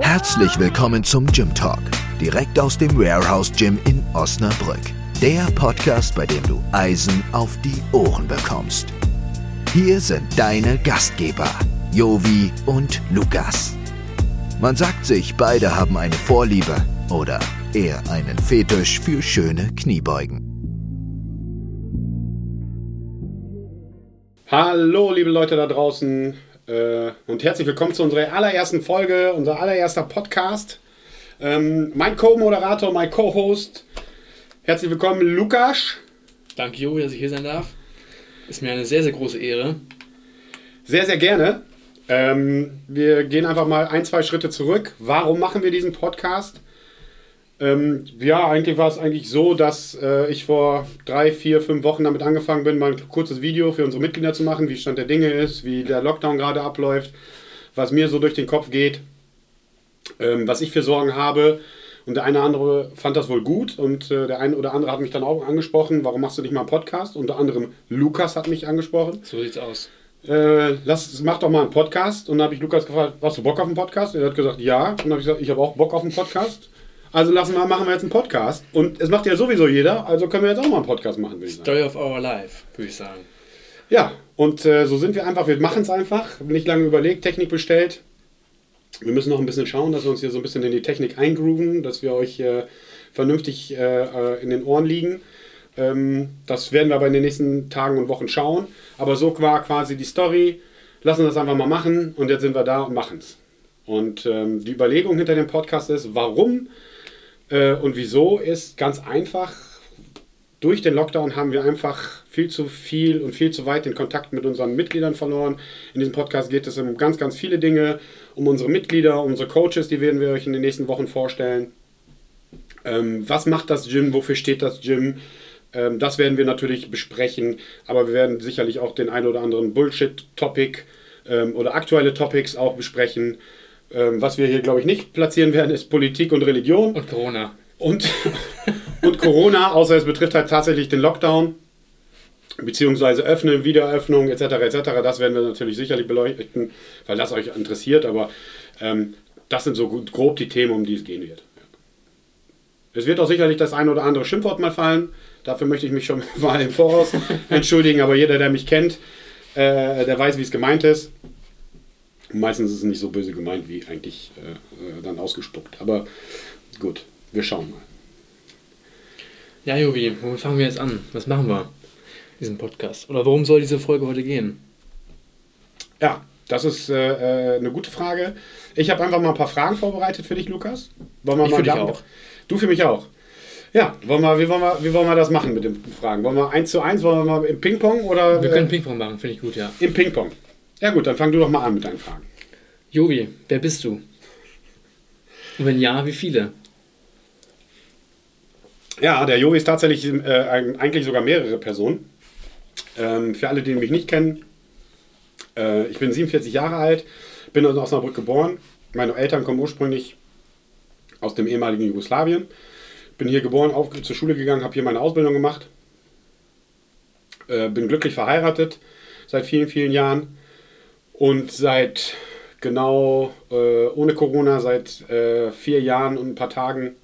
Herzlich willkommen zum Gym Talk, direkt aus dem Warehouse Gym in Osnabrück. Der Podcast, bei dem du Eisen auf die Ohren bekommst. Hier sind deine Gastgeber, Jovi und Lukas. Man sagt sich, beide haben eine Vorliebe oder eher einen Fetisch für schöne Kniebeugen. Hallo, liebe Leute da draußen und herzlich willkommen zu unserer allerersten Folge, unser allererster Podcast. Ähm, mein Co-Moderator, mein Co-Host, herzlich willkommen, Lukas. Danke, Jo, dass ich hier sein darf. Ist mir eine sehr, sehr große Ehre. Sehr, sehr gerne. Ähm, wir gehen einfach mal ein, zwei Schritte zurück. Warum machen wir diesen Podcast? Ähm, ja, eigentlich war es eigentlich so, dass äh, ich vor drei, vier, fünf Wochen damit angefangen bin, mal ein kurzes Video für unsere Mitglieder zu machen, wie Stand der Dinge ist, wie der Lockdown gerade abläuft, was mir so durch den Kopf geht, ähm, was ich für Sorgen habe. Und der eine oder andere fand das wohl gut und äh, der eine oder andere hat mich dann auch angesprochen, warum machst du nicht mal einen Podcast? Unter anderem Lukas hat mich angesprochen. So sieht's aus. Äh, lass, mach doch mal einen Podcast. Und dann habe ich Lukas gefragt, hast du Bock auf einen Podcast? Er hat gesagt, ja. Und dann habe ich gesagt, ich habe auch Bock auf einen Podcast. Also lassen wir, machen wir jetzt einen Podcast. Und es macht ja sowieso jeder, also können wir jetzt auch mal einen Podcast machen, würde ich sagen. Story of our life, würde ich sagen. Ja, und äh, so sind wir einfach, wir machen es einfach. Nicht lange überlegt, Technik bestellt. Wir müssen noch ein bisschen schauen, dass wir uns hier so ein bisschen in die Technik eingrooven, dass wir euch äh, vernünftig äh, äh in den Ohren liegen. Ähm, das werden wir aber in den nächsten Tagen und Wochen schauen. Aber so war quasi die Story. Lassen wir das einfach mal machen und jetzt sind wir da und machen es. Und ähm, die Überlegung hinter dem Podcast ist, warum äh, und wieso ist ganz einfach. Durch den Lockdown haben wir einfach viel zu viel und viel zu weit den Kontakt mit unseren Mitgliedern verloren. In diesem Podcast geht es um ganz, ganz viele Dinge, um unsere Mitglieder, um unsere Coaches, die werden wir euch in den nächsten Wochen vorstellen. Ähm, was macht das Gym? Wofür steht das Gym? Ähm, das werden wir natürlich besprechen, aber wir werden sicherlich auch den ein oder anderen Bullshit-Topic ähm, oder aktuelle Topics auch besprechen. Ähm, was wir hier, glaube ich, nicht platzieren werden, ist Politik und Religion. Und Corona. Und, und Corona, außer es betrifft halt tatsächlich den Lockdown, beziehungsweise Öffnen, Wiederöffnung etc. etc. Das werden wir natürlich sicherlich beleuchten, weil das euch interessiert, aber ähm, das sind so grob die Themen, um die es gehen wird. Es wird auch sicherlich das ein oder andere Schimpfwort mal fallen. Dafür möchte ich mich schon mal im Voraus entschuldigen, aber jeder, der mich kennt, äh, der weiß, wie es gemeint ist. Meistens ist es nicht so böse gemeint, wie eigentlich äh, äh, dann ausgespuckt. Aber gut, wir schauen mal. Ja, Jovi, womit fangen wir jetzt an? Was machen wir? Diesen Podcast? Oder worum soll diese Folge heute gehen? Ja, das ist äh, äh eine gute Frage. Ich habe einfach mal ein paar Fragen vorbereitet für dich, Lukas. Wollen wir ich mal für dich auch. Du für mich auch. Ja, wollen wir, wie, wollen wir, wie wollen wir das machen mit den Fragen? Wollen wir eins zu eins, wollen wir mal im Ping-Pong oder? Wir können Ping-Pong machen, finde ich gut, ja. Im Ping-Pong. Ja gut, dann fang du doch mal an mit deinen Fragen. Jovi, wer bist du? Und wenn ja, wie viele? Ja, der Jovi ist tatsächlich äh, eigentlich sogar mehrere Personen. Ähm, für alle, die mich nicht kennen, äh, ich bin 47 Jahre alt, bin in Osnabrück geboren. Meine Eltern kommen ursprünglich aus dem ehemaligen Jugoslawien. Bin hier geboren, auf, zur Schule gegangen, habe hier meine Ausbildung gemacht. Äh, bin glücklich verheiratet seit vielen, vielen Jahren. Und seit genau äh, ohne Corona, seit äh, vier Jahren und ein paar Tagen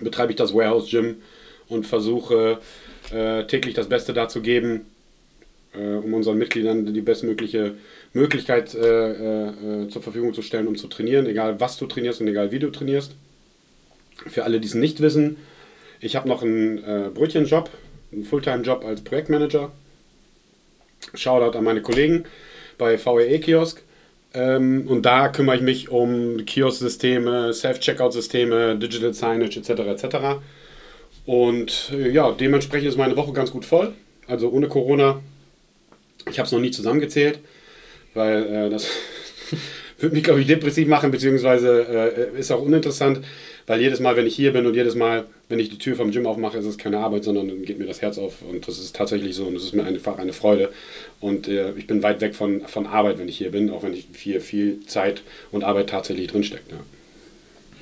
betreibe ich das Warehouse Gym und versuche äh, täglich das Beste dazu geben, äh, um unseren Mitgliedern die bestmögliche Möglichkeit äh, äh, zur Verfügung zu stellen, um zu trainieren, egal was du trainierst und egal wie du trainierst. Für alle, die es nicht wissen, ich habe noch einen Brötchenjob, einen Fulltime-Job als Projektmanager. Shoutout an meine Kollegen bei VEE-Kiosk. Ähm, und da kümmere ich mich um Kiosk-Systeme, Self-Checkout-Systeme, Digital Signage etc. etc. Und äh, ja, dementsprechend ist meine Woche ganz gut voll. Also ohne Corona. Ich habe es noch nie zusammengezählt, weil äh, das würde mich, glaube ich, depressiv machen, beziehungsweise äh, ist auch uninteressant. Weil jedes Mal, wenn ich hier bin und jedes Mal, wenn ich die Tür vom Gym aufmache, ist es keine Arbeit, sondern dann geht mir das Herz auf. Und das ist tatsächlich so und das ist mir einfach eine Freude. Und äh, ich bin weit weg von, von Arbeit, wenn ich hier bin, auch wenn ich hier viel Zeit und Arbeit tatsächlich drinsteckt. Ja.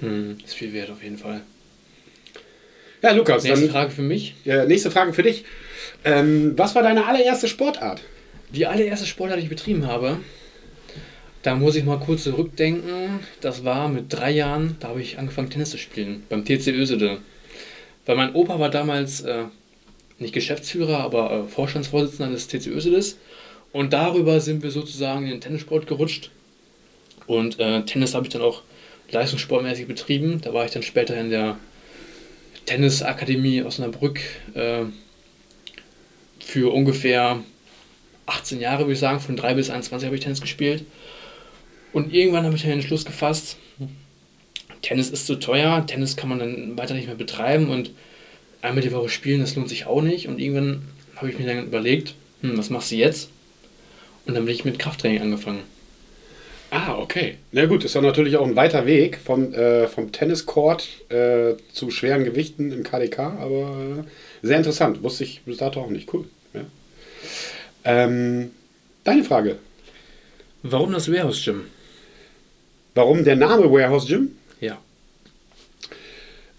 Hm, ist viel wert auf jeden Fall. Ja, Lukas. Nächste dann, Frage für mich. Ja, nächste Frage für dich. Ähm, was war deine allererste Sportart? Die allererste Sportart, die ich betrieben habe, Da muss ich mal kurz zurückdenken. Das war mit drei Jahren, da habe ich angefangen Tennis zu spielen, beim TC Ösede. Weil mein Opa war damals äh, nicht Geschäftsführer, aber äh, Vorstandsvorsitzender des TC Ösedes. Und darüber sind wir sozusagen in den Tennissport gerutscht. Und äh, Tennis habe ich dann auch leistungssportmäßig betrieben. Da war ich dann später in der Tennisakademie Osnabrück äh, für ungefähr 18 Jahre, würde ich sagen. Von 3 bis 21 habe ich Tennis gespielt. Und irgendwann habe ich dann den Entschluss gefasst, Tennis ist zu teuer, Tennis kann man dann weiter nicht mehr betreiben und einmal die Woche spielen, das lohnt sich auch nicht. Und irgendwann habe ich mir dann überlegt, hm, was machst du jetzt? Und dann bin ich mit Krafttraining angefangen. Ah, okay. Na gut, ist ja natürlich auch ein weiter Weg vom, äh, vom Tenniscourt äh, zu schweren Gewichten im KDK, aber äh, sehr interessant. Wusste ich bis dato auch nicht. Cool. Ja. Ähm, deine Frage. Warum das Warehouse Gym? Warum der Name Warehouse Gym? Ja.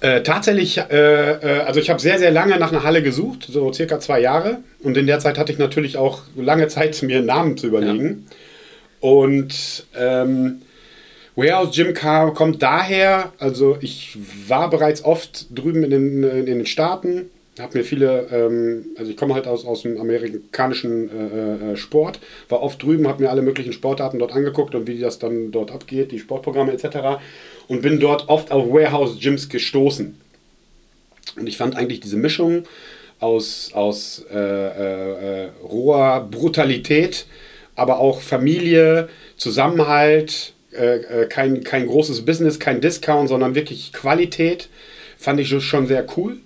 Äh, tatsächlich, äh, äh, also ich habe sehr, sehr lange nach einer Halle gesucht, so circa zwei Jahre. Und in der Zeit hatte ich natürlich auch lange Zeit, mir einen Namen zu überlegen. Ja. Und ähm, Warehouse Gym kam, kommt daher, also ich war bereits oft drüben in den, in den Staaten, habe mir viele, ähm, also ich komme halt aus, aus dem amerikanischen äh, äh, Sport, war oft drüben, habe mir alle möglichen Sportarten dort angeguckt und wie das dann dort abgeht, die Sportprogramme etc und bin dort oft auf Warehouse-Gyms gestoßen. Und ich fand eigentlich diese Mischung aus, aus äh, äh, roher Brutalität, aber auch Familie, Zusammenhalt, äh, äh, kein, kein großes Business, kein Discount, sondern wirklich Qualität, fand ich schon sehr cool.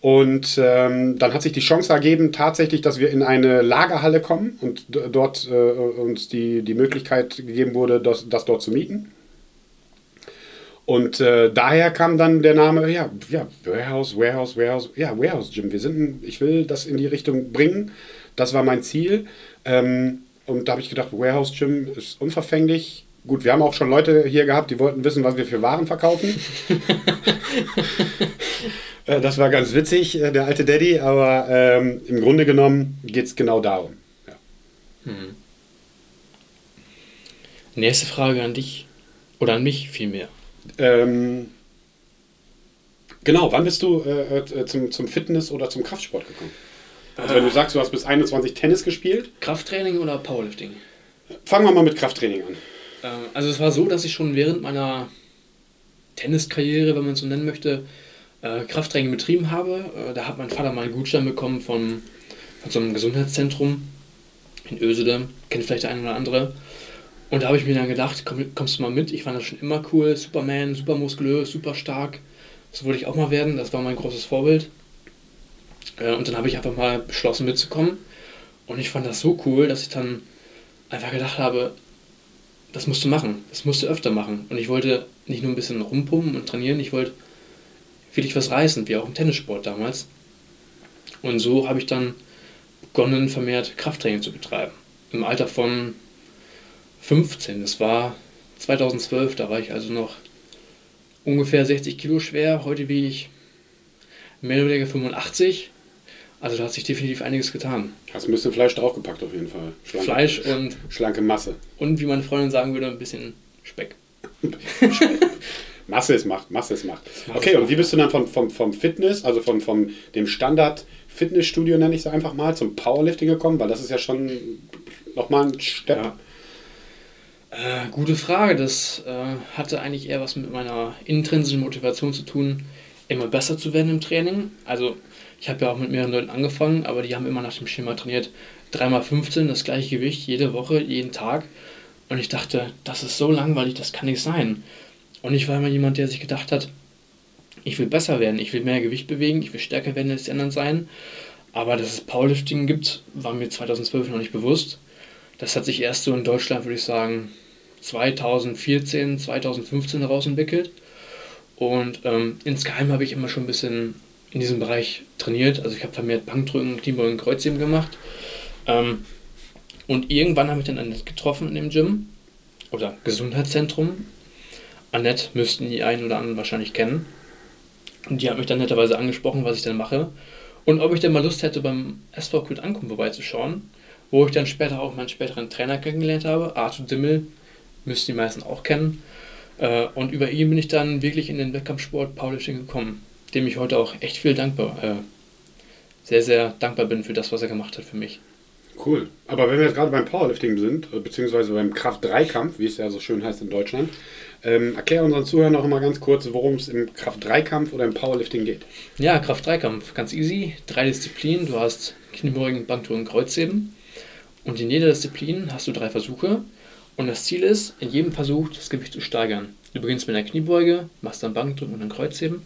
Und ähm, dann hat sich die Chance ergeben, tatsächlich, dass wir in eine Lagerhalle kommen und dort äh, uns die, die Möglichkeit gegeben wurde, das, das dort zu mieten. Und äh, daher kam dann der Name, ja, ja, Warehouse, Warehouse, Warehouse, ja, Warehouse Gym. Wir sind, ich will das in die Richtung bringen. Das war mein Ziel. Ähm, und da habe ich gedacht, Warehouse Gym ist unverfänglich. Gut, wir haben auch schon Leute hier gehabt, die wollten wissen, was wir für Waren verkaufen. Äh, das war ganz witzig, äh, der alte Daddy, aber ähm, im Grunde genommen geht es genau darum. Ja. Hm. Nächste Frage an dich oder an mich vielmehr. Ähm, genau, wann bist du äh, äh, zum, zum Fitness oder zum Kraftsport gekommen? Also wenn du sagst, du hast bis 21 Tennis gespielt. Krafttraining oder Powerlifting? Fangen wir mal mit Krafttraining an. Ähm, also es war so, dass ich schon während meiner Tenniskarriere, wenn man es so nennen möchte, äh, Krafttraining betrieben habe. Äh, da hat mein Vater mal einen Gutschein bekommen von, von so einem Gesundheitszentrum in Ösede. Kennt vielleicht der eine oder andere. Und da habe ich mir dann gedacht, komm, kommst du mal mit? Ich fand das schon immer cool. Superman, super muskulös, super stark. So wollte ich auch mal werden. Das war mein großes Vorbild. Äh, und dann habe ich einfach mal beschlossen mitzukommen. Und ich fand das so cool, dass ich dann einfach gedacht habe, das musst du machen. Das musst du öfter machen. Und ich wollte nicht nur ein bisschen rumpumpen und trainieren, ich wollte wirklich was reißen, wie auch im Tennissport damals. Und so habe ich dann begonnen, vermehrt Krafttraining zu betreiben. Im Alter von 15. Das war 2012, da war ich also noch ungefähr 60 Kilo schwer. Heute wiege ich mehr oder weniger 85. Also da hat sich definitiv einiges getan. Hast ein bisschen Fleisch draufgepackt auf jeden Fall. Schlanke, Fleisch und schlanke Masse. Und wie meine Freundin sagen würde, ein bisschen Speck. Masse ist Macht, Masse ist Macht. Okay, und wie bist du dann vom, vom, vom Fitness, also von, vom dem Standard Fitnessstudio nenne ich es einfach mal, zum Powerlifting gekommen? Weil das ist ja schon nochmal ein Step. Ja. Äh, gute Frage. Das äh, hatte eigentlich eher was mit meiner intrinsischen Motivation zu tun, immer besser zu werden im Training. Also ich habe ja auch mit mehreren Leuten angefangen, aber die haben immer nach dem Schema trainiert. 3x15, das gleiche Gewicht, jede Woche, jeden Tag. Und ich dachte, das ist so langweilig, das kann nicht sein. Und ich war immer jemand, der sich gedacht hat, ich will besser werden, ich will mehr Gewicht bewegen, ich will stärker werden als die anderen sein. Aber dass es Powerlifting gibt, war mir 2012 noch nicht bewusst. Das hat sich erst so in Deutschland, würde ich sagen, 2014, 2015 heraus entwickelt. Und ähm, insgeheim habe ich immer schon ein bisschen in diesem Bereich trainiert. Also ich habe vermehrt Bankdrücken, Kniebeugen, Kreuzheben gemacht. Ähm, und irgendwann habe ich dann Annette getroffen in dem Gym oder Gesundheitszentrum. Annette müssten die einen oder anderen wahrscheinlich kennen. Und die hat mich dann netterweise angesprochen, was ich denn mache. Und ob ich denn mal Lust hätte, beim SV Kult Ankunft vorbeizuschauen wo ich dann später auch meinen späteren Trainer kennengelernt habe, Arthur Dimmel, müssten die meisten auch kennen. Äh, und über ihn bin ich dann wirklich in den Wettkampfsport Powerlifting gekommen, dem ich heute auch echt viel dankbar, äh, sehr, sehr dankbar bin für das, was er gemacht hat für mich. Cool. Aber wenn wir jetzt gerade beim Powerlifting sind, äh, beziehungsweise beim Kraft-3-Kampf, wie es ja so schön heißt in Deutschland, ähm, erklär unseren Zuhörern noch mal ganz kurz, worum es im Kraft-3-Kampf oder im Powerlifting geht. Ja, Kraft-3-Kampf, ganz easy. Drei Disziplinen. Du hast Kniebeugen, Bankdrücken, Kreuzheben. Und in jeder Disziplin hast du drei Versuche. Und das Ziel ist, in jedem Versuch das Gewicht zu steigern. Du beginnst mit einer Kniebeuge, machst dann Bankdrücken und dann Kreuzheben.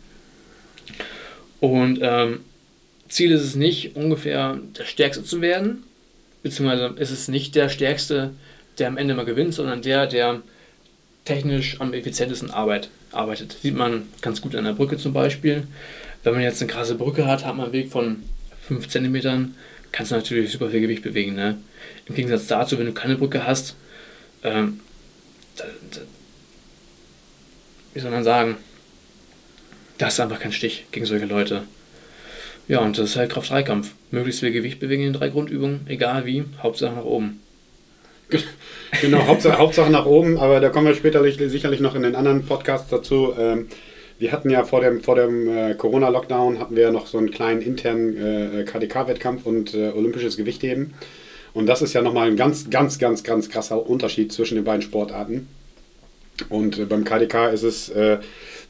Und ähm, Ziel ist es nicht, ungefähr der Stärkste zu werden, beziehungsweise ist es nicht der Stärkste, der am Ende mal gewinnt, sondern der, der technisch am effizientesten arbeit, arbeitet. Sieht man ganz gut an der Brücke zum Beispiel. Wenn man jetzt eine krasse Brücke hat, hat man einen Weg von 5 cm, kannst du natürlich super viel Gewicht bewegen. Ne? Im Gegensatz dazu, wenn du keine Brücke hast, ähm, da, da, wie soll man sagen, da ist einfach kein Stich gegen solche Leute. Ja, und das ist halt Kraft-3-Kampf. Möglichst viel Gewicht bewegen in drei Grundübungen, egal wie, Hauptsache nach oben. Genau, Hauptsache, Hauptsache nach oben, aber da kommen wir später sicherlich noch in den anderen Podcasts dazu. Ähm, wir hatten ja vor dem, vor dem äh, Corona-Lockdown hatten wir noch so einen kleinen internen äh, KDK-Wettkampf und äh, olympisches Gewichtheben. Und das ist ja nochmal ein ganz, ganz, ganz, ganz krasser Unterschied zwischen den beiden Sportarten. Und beim KDK ist es äh,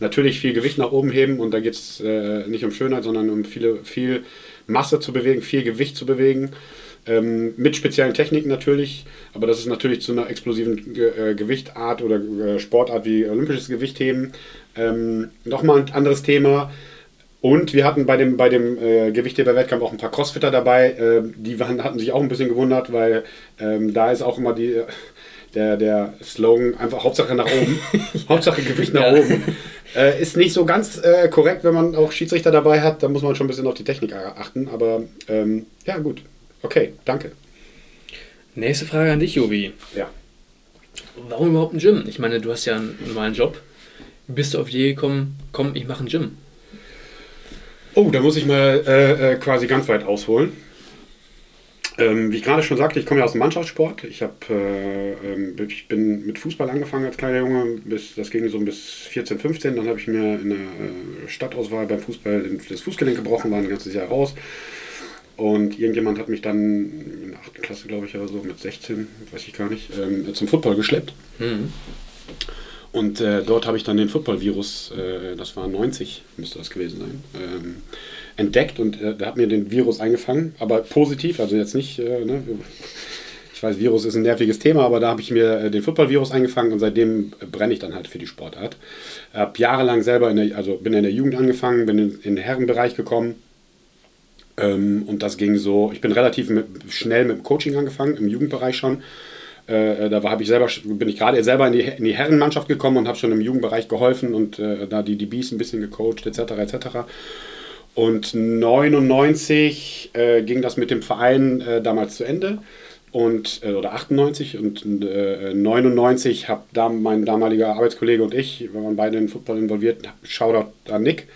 natürlich viel Gewicht nach oben heben und da geht es äh, nicht um Schönheit, sondern um viele, viel Masse zu bewegen, viel Gewicht zu bewegen. Ähm, mit speziellen Techniken natürlich, aber das ist natürlich zu einer explosiven Ge äh, Gewichtart oder äh, Sportart wie olympisches Gewichtheben ähm, nochmal ein anderes Thema. Und wir hatten bei dem, bei dem äh, Gewichtheber-Wettkampf auch ein paar Crossfitter dabei. Äh, die waren, hatten sich auch ein bisschen gewundert, weil ähm, da ist auch immer die, der, der Slogan einfach Hauptsache nach oben. Hauptsache Gewicht nach ja. oben. Äh, ist nicht so ganz äh, korrekt, wenn man auch Schiedsrichter dabei hat. Da muss man schon ein bisschen auf die Technik achten. Aber ähm, ja, gut. Okay, danke. Nächste Frage an dich, Jovi. Ja. Warum überhaupt ein Gym? Ich meine, du hast ja einen normalen Job. Bist du auf die Idee gekommen, komm, ich mache ein Gym? Oh, da muss ich mal äh, äh, quasi ganz weit ausholen. Ähm, wie ich gerade schon sagte, ich komme ja aus dem Mannschaftssport. Ich, hab, äh, ähm, ich bin mit Fußball angefangen als kleiner Junge. Bis, das ging so bis 14, 15. Dann habe ich mir in der äh, Stadtauswahl beim Fußball das Fußgelenk gebrochen, war ein ganzes Jahr raus. Und irgendjemand hat mich dann in der 8. Klasse, glaube ich, oder so, mit 16, weiß ich gar nicht, ähm, zum Football geschleppt. Mhm. Und äh, dort habe ich dann den Football-Virus, äh, das war 90, müsste das gewesen sein, ähm, entdeckt und äh, der hat mir den Virus eingefangen, aber positiv, also jetzt nicht, äh, ne, ich weiß, Virus ist ein nerviges Thema, aber da habe ich mir äh, den Football-Virus eingefangen und seitdem brenne ich dann halt für die Sportart. Habe jahrelang selber, in der, also bin in der Jugend angefangen, bin in, in den Herrenbereich gekommen ähm, und das ging so, ich bin relativ mit, schnell mit dem Coaching angefangen, im Jugendbereich schon äh, da war, ich selber, bin ich gerade selber in die, in die Herrenmannschaft gekommen und habe schon im Jugendbereich geholfen und äh, da die DBs ein bisschen gecoacht etc. etc. Und 99 äh, ging das mit dem Verein äh, damals zu Ende und äh, oder 98 und 99 habe da mein damaliger Arbeitskollege und ich, wir waren beide in Football involviert, Shoutout an Nick,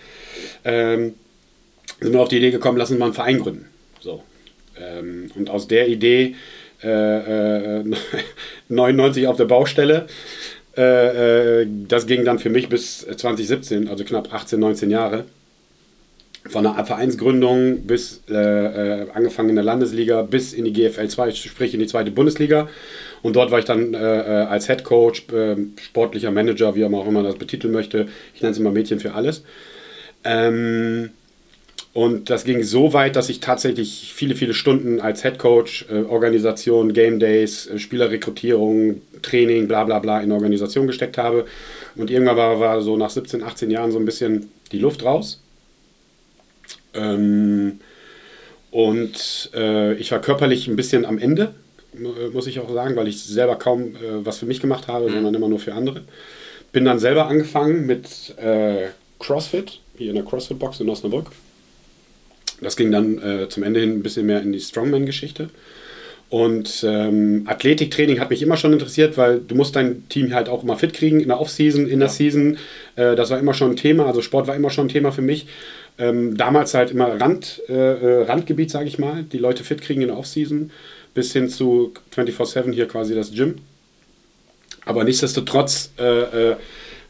ähm, sind wir auf die Idee gekommen, lassen wir mal einen Verein gründen. So. Ähm, und aus der Idee äh, 99 äh, auf der Baustelle. Äh, äh, das ging dann für mich bis 2017, also knapp 18, 19 Jahre. Von der Vereinsgründung bis äh, angefangen in der Landesliga bis in die GFL 2, sprich in die zweite Bundesliga. Und dort war ich dann äh, als Head Coach, äh, sportlicher Manager, wie man auch immer das betiteln möchte. Ich nenne es immer Mädchen für alles. Ähm, und das ging so weit, dass ich tatsächlich viele, viele Stunden als Head Coach, äh, Organisation, Game Days, äh, Spielerrekrutierung, Training, bla bla bla in Organisation gesteckt habe. Und irgendwann war, war so nach 17, 18 Jahren so ein bisschen die Luft raus. Ähm, und äh, ich war körperlich ein bisschen am Ende, muss ich auch sagen, weil ich selber kaum äh, was für mich gemacht habe, mhm. sondern immer nur für andere. Bin dann selber angefangen mit äh, CrossFit, hier in der CrossFit-Box in Osnabrück das ging dann äh, zum Ende hin ein bisschen mehr in die Strongman-Geschichte. Und ähm, Athletiktraining hat mich immer schon interessiert, weil du musst dein Team halt auch immer fit kriegen in der Offseason, in der Season. Äh, das war immer schon ein Thema, also Sport war immer schon ein Thema für mich. Ähm, damals halt immer Rand, äh, äh Randgebiet, sage ich mal, die Leute fit kriegen in der Offseason. bis hin zu 24-7 hier quasi das Gym. Aber nichtsdestotrotz, äh, äh,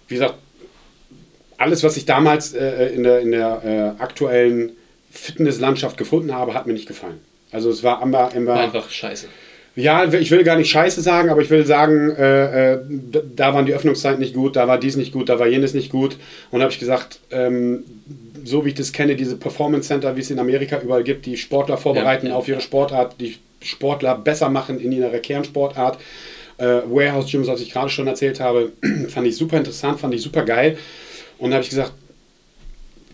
wie gesagt, alles, was ich damals äh, in der, in der aktuellen Fitnesslandschaft gefunden habe, hat mir nicht gefallen. Also es war immer, immer Einfach scheiße. ja, ich will gar nicht Scheiße sagen, aber ich will sagen, äh, äh, da waren die Öffnungszeiten nicht gut, da war dies nicht gut, da war jenes nicht gut. Und habe ich gesagt, ähm, so wie ich das kenne, diese Performance Center, wie es in Amerika überall gibt, die Sportler vorbereiten Ja, ja, auf ihre. Sportart, die Sportler besser machen in ihrer Kernsportart. Äh, Warehouse Gyms, was ich gerade schon erzählt habe, fand ich super interessant, fand ich super geil. Und da habe ich gesagt,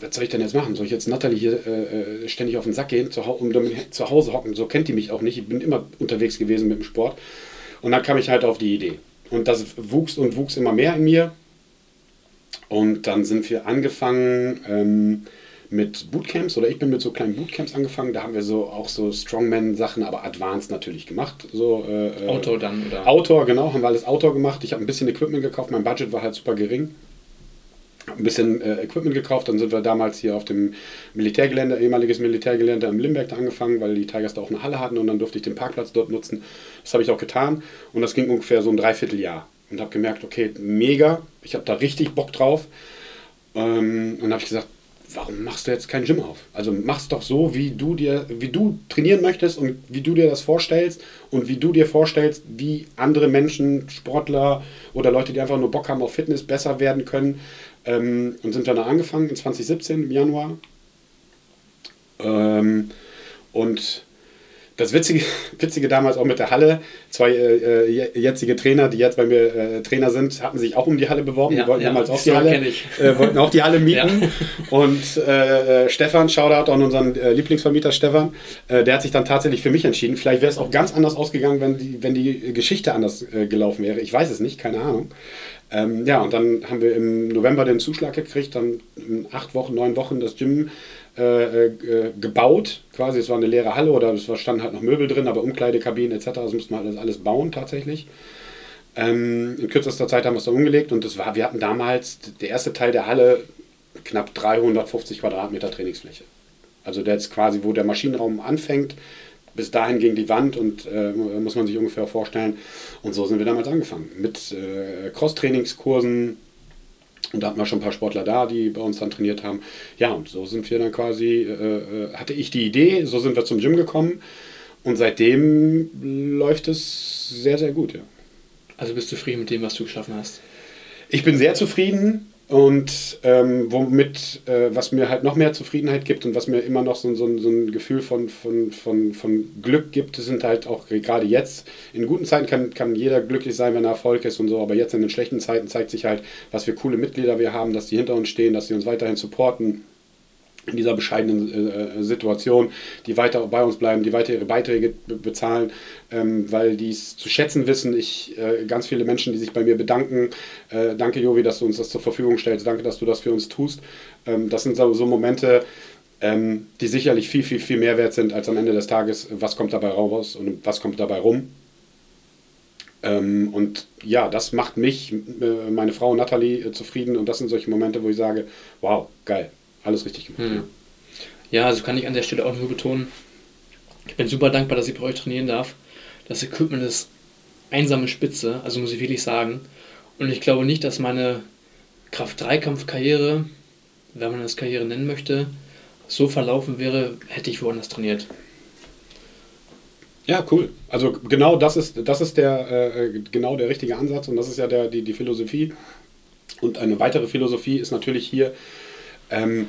was soll ich denn jetzt machen? Soll ich jetzt Natalie hier äh, äh, ständig auf den Sack gehen, zu, um zu Hause hocken? So kennt die mich auch nicht. Ich bin immer unterwegs gewesen mit dem Sport. Und dann kam ich halt auf die Idee. Und das wuchs und wuchs immer mehr in mir. Und dann sind wir angefangen ähm, mit Bootcamps oder ich bin mit so kleinen Bootcamps angefangen. Da haben wir so auch so Strongman-Sachen, aber advanced natürlich gemacht. So, äh, äh, Auto dann oder. Outdoor, genau, haben wir alles Outdoor gemacht. Ich habe ein bisschen Equipment gekauft, mein Budget war halt super gering. Ein bisschen äh, Equipment gekauft, dann sind wir damals hier auf dem Militärgelände, ehemaliges Militärgelände im Limberg da angefangen, weil die Tigers da auch eine Halle hatten und dann durfte ich den Parkplatz dort nutzen. Das habe ich auch getan und das ging ungefähr so ein Dreivierteljahr und habe gemerkt, okay, mega, ich habe da richtig Bock drauf. Ähm, und habe ich gesagt, warum machst du jetzt kein Gym auf? Also mach's doch so, wie du dir, wie du trainieren möchtest und wie du dir das vorstellst und wie du dir vorstellst, wie andere Menschen, Sportler oder Leute, die einfach nur Bock haben auf Fitness, besser werden können. Ähm, und sind dann da angefangen in 2017 im Januar. Ähm, und das Witzige, Witzige damals auch mit der Halle, zwei äh, äh, jetzige Trainer, die jetzt bei mir äh, Trainer sind, hatten sich auch um die Halle beworben. Ja, die wollten ja, damals auch die Halle, äh, wollten auch die Halle mieten. Ja. Und äh, äh, Stefan, Shoutout an unseren äh, Lieblingsvermieter Stefan, der hat sich dann tatsächlich für mich entschieden. Vielleicht wäre es auch ganz anders ausgegangen, wenn die, wenn die Geschichte anders gelaufen wäre. Ich weiß es nicht, keine Ahnung. Ähm, ja, und dann haben wir im November den Zuschlag gekriegt, dann in acht Wochen, neun Wochen das Gym äh, äh, gebaut. Quasi, es war eine leere Halle oder es standen halt noch Möbel drin, aber Umkleidekabinen etc. Das mussten wir alles, alles bauen tatsächlich. Ähm, in kürzester Zeit haben wir es dann umgelegt und das war, wir hatten damals der erste Teil der Halle knapp 350 Quadratmeter Trainingsfläche. Also der jetzt quasi, wo der Maschinenraum anfängt, bis dahin ging die Wand und äh, muss man sich ungefähr vorstellen. Und so sind wir damals angefangen. Mit äh, Cross-Trainingskursen. Und da hatten wir schon ein paar Sportler da, die bei uns dann trainiert haben. Ja, und so sind wir dann quasi, äh, äh, hatte ich die Idee, so sind wir zum Gym gekommen. Und seitdem läuft es sehr, sehr gut, ja. Also bist du zufrieden mit dem, was du geschaffen hast? Ich bin sehr zufrieden und ähm, womit, äh, was mir halt noch mehr Zufriedenheit gibt und was mir immer noch so, so, so ein Gefühl von, von, von, von Glück gibt, sind halt auch gerade jetzt, in guten Zeiten kann, kann jeder glücklich sein, wenn er Erfolg ist und so, aber jetzt in den schlechten Zeiten zeigt sich halt, was für coole Mitglieder wir haben, dass die hinter uns stehen, dass sie uns weiterhin supporten in dieser bescheidenen äh, Situation, die weiter bei uns bleiben, die weiter ihre Beiträge be bezahlen, ähm, weil die es zu schätzen wissen. Ich, äh, ganz viele Menschen, die sich bei mir bedanken. Äh, danke, Jovi, dass du uns das zur Verfügung stellst. Danke, dass du das für uns tust. Ähm, das sind so, so Momente, ähm, die sicherlich viel, viel, viel mehr wert sind als am Ende des Tages, was kommt dabei raus und was kommt dabei rum. Ähm, und ja, das macht mich, äh, meine Frau Nathalie, äh, zufrieden. Und das sind solche Momente, wo ich sage, wow, geil, alles richtig gemacht. Hm. Ja, also kann ich an der Stelle auch nur betonen, ich bin super dankbar, dass ich bei euch trainieren darf. Das Equipment ist einsame Spitze, also muss ich wirklich sagen. Und ich glaube nicht, dass meine Kraft-3-Kampf-Karriere, wenn man das Karriere nennen möchte, so verlaufen wäre, hätte ich woanders trainiert. Ja, cool. Also genau das ist, das ist der, äh, genau der richtige Ansatz und das ist ja der, die, die Philosophie. Und eine weitere Philosophie ist natürlich hier, ähm,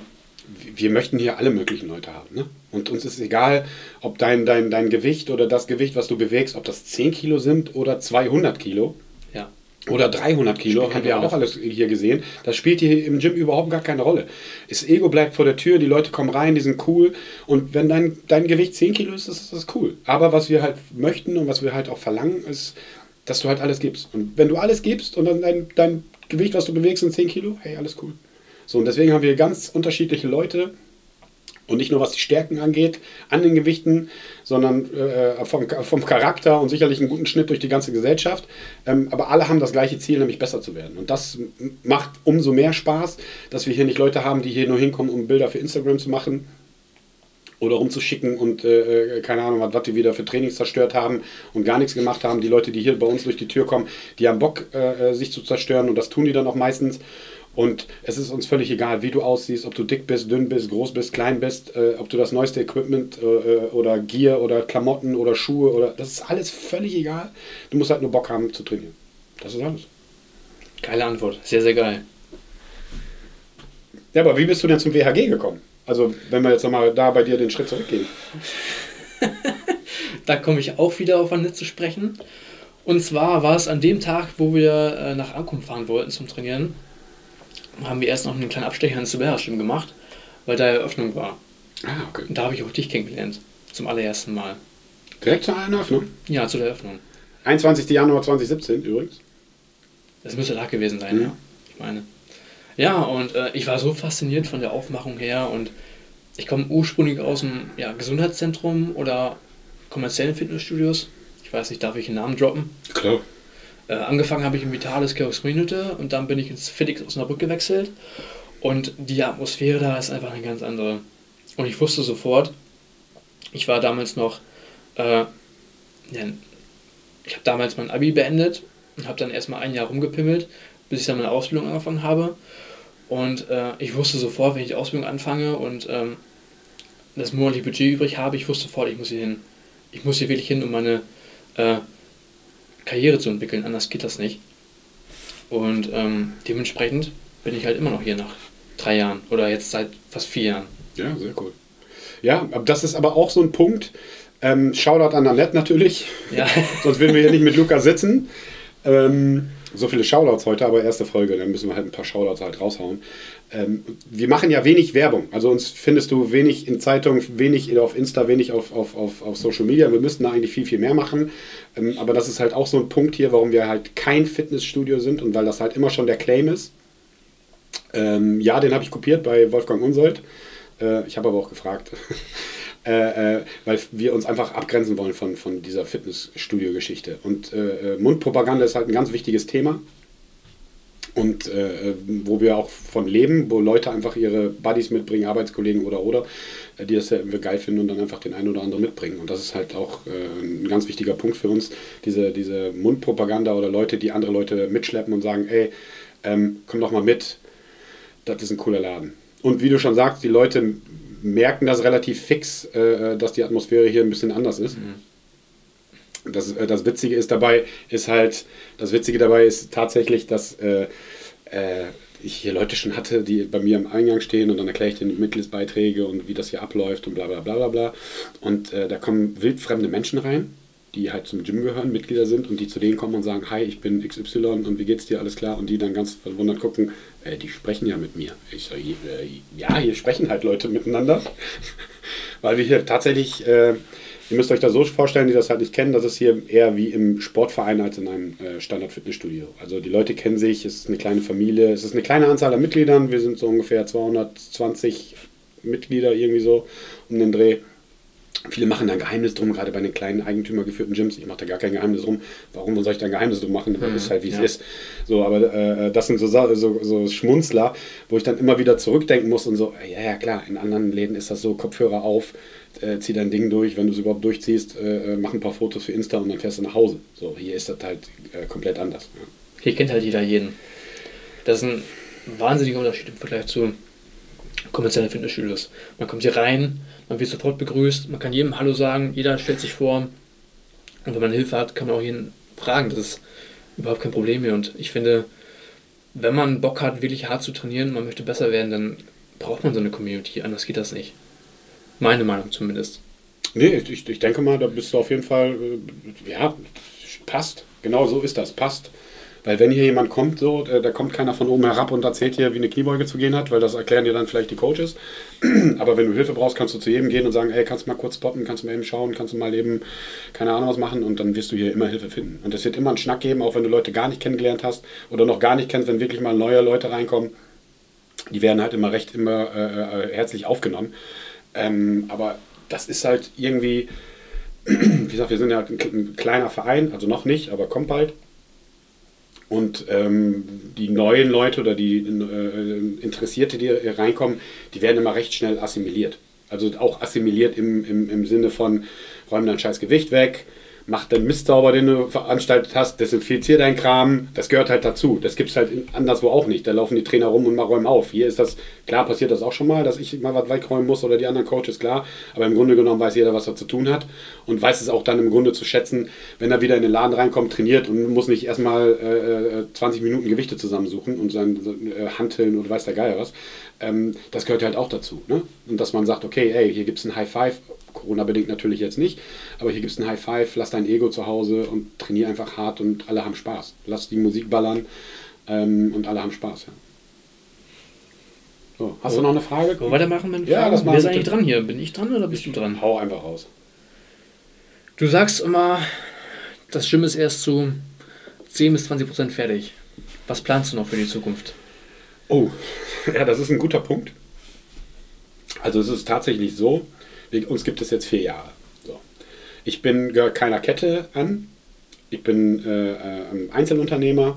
wir möchten hier alle möglichen Leute haben. Ne? Und uns ist egal, ob dein, dein, dein Gewicht oder das Gewicht, was du bewegst, ob das 10 Kilo sind oder 200 Kilo. Ja. Oder 300 Kilo, haben wir ja Rolle. auch alles hier gesehen. Das spielt hier im Gym überhaupt gar keine Rolle. Das Ego bleibt vor der Tür, die Leute kommen rein, die sind cool. Und wenn dein, dein Gewicht 10 Kilo ist, ist das cool. Aber was wir halt möchten und was wir halt auch verlangen, ist, dass du halt alles gibst. Und wenn du alles gibst und dann dein, dein Gewicht, was du bewegst, sind 10 Kilo, hey, alles cool. So, und deswegen haben wir ganz unterschiedliche Leute, und nicht nur was die Stärken angeht, an den Gewichten, sondern äh, vom, vom Charakter und sicherlich einen guten Schnitt durch die ganze Gesellschaft. Ähm, aber alle haben das gleiche Ziel, nämlich besser zu werden. Und das macht umso mehr Spaß, dass wir hier nicht Leute haben, die hier nur hinkommen, um Bilder für Instagram zu machen oder rumzuschicken und äh, äh keine Ahnung, was die wieder für Trainings zerstört haben und gar nichts gemacht haben. Die Leute, die hier bei uns durch die Tür kommen, die haben Bock, äh, äh sich zu zerstören und das tun die dann auch meistens. Und es ist uns völlig egal, wie du aussiehst, ob du dick bist, dünn bist, groß bist, klein bist, äh, ob du das neueste Equipment äh, äh, oder Gear oder Klamotten oder Schuhe oder das ist alles völlig egal. Du musst halt nur Bock haben zu trainieren. Das ist alles. Geile Antwort, sehr, sehr geil. Ja, aber wie bist du denn zum WHG gekommen? Also, wenn wir jetzt nochmal da bei dir den Schritt zurückgehen. da komme ich auch wieder auf Annette zu sprechen. Und zwar war es an dem Tag, wo wir äh, nach Ankunft fahren wollten zum Trainieren haben wir erst noch einen kleinen Abstecher ins Silberstüm gemacht, weil da Eröffnung war. Ah, okay. Und da habe ich auch dich kennengelernt. Zum allerersten Mal. Direkt zur Eröffnung? Ja, zur Eröffnung. 21. Januar 2017 übrigens. Das müsste da gewesen sein, ja. ja. Ich meine. Ja, und äh, ich war so fasziniert von der Aufmachung her und ich komme ursprünglich aus dem ja, Gesundheitszentrum oder kommerziellen Fitnessstudios. Ich weiß nicht, darf ich einen Namen droppen? Klar. Äh, angefangen habe ich in Vitalis Chaos Minute und dann bin ich ins Felix Osnabrück gewechselt. Und die Atmosphäre da ist einfach eine ganz andere. Und ich wusste sofort, ich war damals noch, äh, ich habe damals mein Abi beendet und habe dann erstmal ein Jahr rumgepimmelt, bis ich dann meine Ausbildung angefangen habe. Und äh, ich wusste sofort, wenn ich die Ausbildung anfange und ähm, das monatliche Budget übrig habe, ich wusste sofort, ich muss hier hin. Ich muss hier wirklich hin, um meine äh, Karriere zu entwickeln, anders geht das nicht. Und ähm, dementsprechend bin ich halt immer noch hier nach drei Jahren oder jetzt seit fast vier Jahren. Ja, sehr cool. Ja, das ist aber auch so ein Punkt. Ähm, Shoutout an Annette natürlich. Ja. Sonst würden wir hier nicht mit Lukas sitzen. Ähm, so viele Shoutouts heute, aber erste Folge, dann müssen wir halt ein paar Shoutouts halt raushauen. Ähm, wir machen ja wenig Werbung. Also uns findest du wenig in Zeitungen, wenig auf Insta, wenig auf, auf, auf, auf Social Media. Wir müssten da eigentlich viel, viel mehr machen. Ähm, aber das ist halt auch so ein Punkt hier, warum wir halt kein Fitnessstudio sind und weil das halt immer schon der Claim ist. Ähm, ja, den habe ich kopiert bei Wolfgang Unsold. Äh, ich habe aber auch gefragt. Äh, äh, weil wir uns einfach abgrenzen wollen von, von dieser Fitnessstudio-Geschichte. Und äh, äh, Mundpropaganda ist halt ein ganz wichtiges Thema. Und äh, wo wir auch von leben, wo Leute einfach ihre Buddies mitbringen, Arbeitskollegen oder oder, die das ja geil finden und dann einfach den einen oder anderen mitbringen. Und das ist halt auch ein ganz wichtiger Punkt für uns, diese, diese Mundpropaganda oder Leute, die andere Leute mitschleppen und sagen, ey, ähm, komm doch mal mit, das ist ein cooler Laden. Und wie du schon sagst, die Leute merken das relativ fix, äh, dass die Atmosphäre hier ein bisschen anders ist. Mhm. Das, äh, das Witzige ist dabei, ist halt, das Witzige dabei ist tatsächlich, dass äh, äh ich hier Leute schon hatte, die bei mir am Eingang stehen und dann erkläre ich denen die Mitgliedsbeiträge und wie das hier abläuft und bla bla bla bla bla. Und äh, da kommen wildfremde Menschen rein die halt zum Gym gehören, Mitglieder sind und die zu denen kommen und sagen, hi, ich bin XY und wie geht's dir, alles klar? Und die dann ganz verwundert gucken, äh, die sprechen ja mit mir. Ich so, äh, ja, hier sprechen halt Leute miteinander, weil wir hier tatsächlich, äh, ihr müsst euch das so vorstellen, die das halt nicht kennen, das ist hier eher wie im Sportverein als in einem äh, Standard-Fitnessstudio. Also die Leute kennen sich, es ist eine kleine Familie, es ist eine kleine Anzahl an Mitgliedern, wir sind so ungefähr 220 Mitglieder irgendwie so um den Dreh. Viele machen da ein Geheimnis drum, gerade bei den kleinen eigentümergeführten Gyms. Ich mache da gar kein Geheimnis drum. Warum soll ich da ein Geheimnis drum machen? Das hm, ist halt, wie ja. es ist. So, aber äh, das sind so, so, so Schmunzler, wo ich dann immer wieder zurückdenken muss und so, ja, ja, klar, in anderen Läden ist das so, Kopfhörer auf, äh, zieh dein Ding durch, wenn du es überhaupt durchziehst, äh, äh, mach ein paar Fotos für Insta und dann fährst du nach Hause. So, hier ist das halt äh, komplett anders. Ja. Hier kennt halt jeder jeden. Das ist ein wahnsinniger Unterschied im Vergleich zu kommerziellen Fitnessstudios. Man kommt hier rein, man wird sofort begrüßt, man kann jedem Hallo sagen, jeder stellt sich vor. Und wenn man Hilfe hat, kann man auch jeden fragen. Das ist überhaupt kein Problem mehr. Und ich finde, wenn man Bock hat, wirklich hart zu trainieren, man möchte besser werden, dann braucht man so eine Community. Anders geht das nicht. Meine Meinung zumindest. Nee, ich, ich denke mal, da bist du auf jeden Fall, äh, ja, passt. Genau so ist das, passt. Weil wenn hier jemand kommt, so, äh, da kommt keiner von oben herab und erzählt dir, wie eine Kniebeuge zu gehen hat, weil das erklären dir dann vielleicht die Coaches. Aber wenn du Hilfe brauchst, kannst du zu jedem gehen und sagen, ey, kannst du mal kurz spotten, kannst du mal eben schauen, kannst du mal eben, keine Ahnung was machen und dann wirst du hier immer Hilfe finden. Und es wird immer einen Schnack geben, auch wenn du Leute gar nicht kennengelernt hast oder noch gar nicht kennst, wenn wirklich mal neue Leute reinkommen. Die werden halt immer recht, immer äh, äh herzlich aufgenommen. Ähm, aber das ist halt irgendwie, wie gesagt, wir sind ja ein, ein kleiner Verein, also noch nicht, aber kommt bald. Und ähm, die neuen Leute oder die äh, Interessierte, die reinkommen, die werden immer recht schnell assimiliert. Also auch assimiliert im, im, im Sinne von, räum dein scheiß Gewicht weg, mach den Mist sauber, den du veranstaltet hast, desinfizier dein Kram. Das gehört halt dazu. Das gibt es halt anderswo auch nicht. Da laufen die Trainer rum und mal räumen auf. Hier ist das, klar passiert das auch schon mal, dass ich mal was wegräumen muss oder die anderen Coaches, klar. Aber im Grunde genommen weiß jeder, was er zu tun hat und weiß es auch dann im Grunde zu schätzen, wenn er wieder in den Laden reinkommt, trainiert und muss nicht erstmal äh, 20 äh, Minuten Gewichte zusammensuchen und sein äh, Hanteln und weiß der Geier was. Ähm, das gehört halt auch dazu. Ne? Und dass man sagt, okay, ey, hier gibt es ein High Five, Corona-bedingt natürlich jetzt nicht, aber hier gibt es ein High Five, lass dein Ego zu Hause und trainier einfach hart und alle haben Spaß. Lass die Musik ballern ähm, und alle haben Spaß. Ja. So, hast oh. du noch eine Frage? Wollen wir weitermachen mit Ja, das Wer ist eigentlich dran hier? Bin ich dran oder bist du dran? Hau einfach raus. Du sagst immer, das Gym ist erst zu 10 bis 20 Prozent fertig. Was planst du noch für die Zukunft? Oh, ja, das ist ein guter Punkt. Also es ist tatsächlich so, uns gibt es jetzt vier Jahre. So. Ich bin gehöre keiner Kette an. Ich bin äh, äh, Einzelunternehmer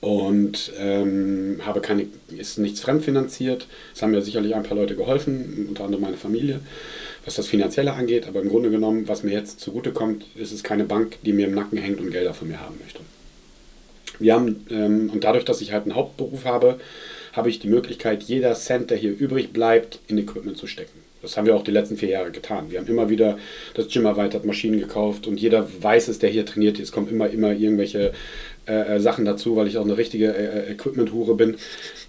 und ähm, habe keine, ist nichts fremdfinanziert. Es haben mir sicherlich ein paar Leute geholfen, unter anderem meine Familie, was das Finanzielle angeht. Aber im Grunde genommen, was mir jetzt zugutekommt, ist es keine Bank, die mir im Nacken hängt und Gelder von mir haben möchte. Wir haben, ähm, und dadurch, dass ich halt einen Hauptberuf habe, habe ich die Möglichkeit, jeder Cent, der hier übrig bleibt, in Equipment zu stecken. Das haben wir auch die letzten vier Jahre getan. Wir haben immer wieder das Gym erweitert, Maschinen gekauft und jeder weiß es, der hier trainiert. Es kommen immer, immer irgendwelche äh, äh Sachen dazu, weil ich auch eine richtige äh, äh, Equipment-Hure bin.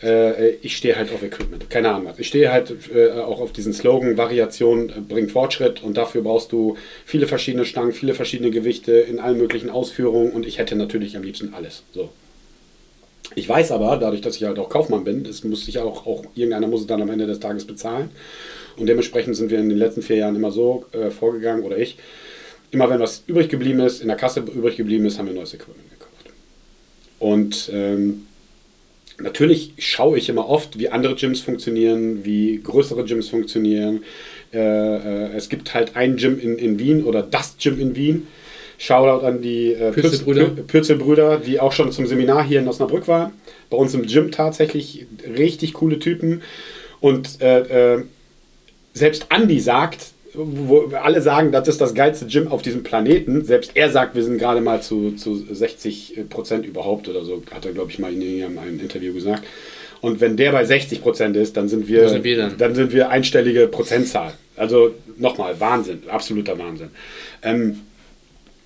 Äh, ich stehe halt auf Equipment. Keine Ahnung was. Ich stehe halt äh, auch auf diesen Slogan, Variation bringt Fortschritt und dafür brauchst du viele verschiedene Stangen, viele verschiedene Gewichte in allen möglichen Ausführungen und ich hätte natürlich am liebsten alles. So. Ich weiß aber, dadurch, dass ich halt auch Kaufmann bin, das muss ich auch, auch irgendeiner muss es dann am Ende des Tages bezahlen. Und dementsprechend sind wir in den letzten vier Jahren immer so äh, vorgegangen, oder ich, immer wenn was übrig geblieben ist, in der Kasse übrig geblieben ist, haben wir neues Equipment gekauft. Und ähm, natürlich schaue ich immer oft, wie andere Gyms funktionieren, wie größere Gyms funktionieren. Äh, äh, es gibt halt ein Gym in, in Wien oder das Gym in Wien. Shoutout an die äh, Pürzelbrüder. Pürzelbrüder, die auch schon zum Seminar hier in Osnabrück waren. Bei uns im Gym tatsächlich richtig coole Typen. Und äh, äh, selbst Andy sagt, wo alle sagen, das ist das geilste Gym auf diesem Planeten. Selbst er sagt, wir sind gerade mal zu, zu 60 Prozent überhaupt oder so, hat er, glaube ich, mal in einem Interview gesagt. Und wenn der bei 60 Prozent ist, dann sind wir, sind wir dann? dann? sind wir einstellige Prozentzahl. Also nochmal, Wahnsinn, absoluter Wahnsinn. Ähm,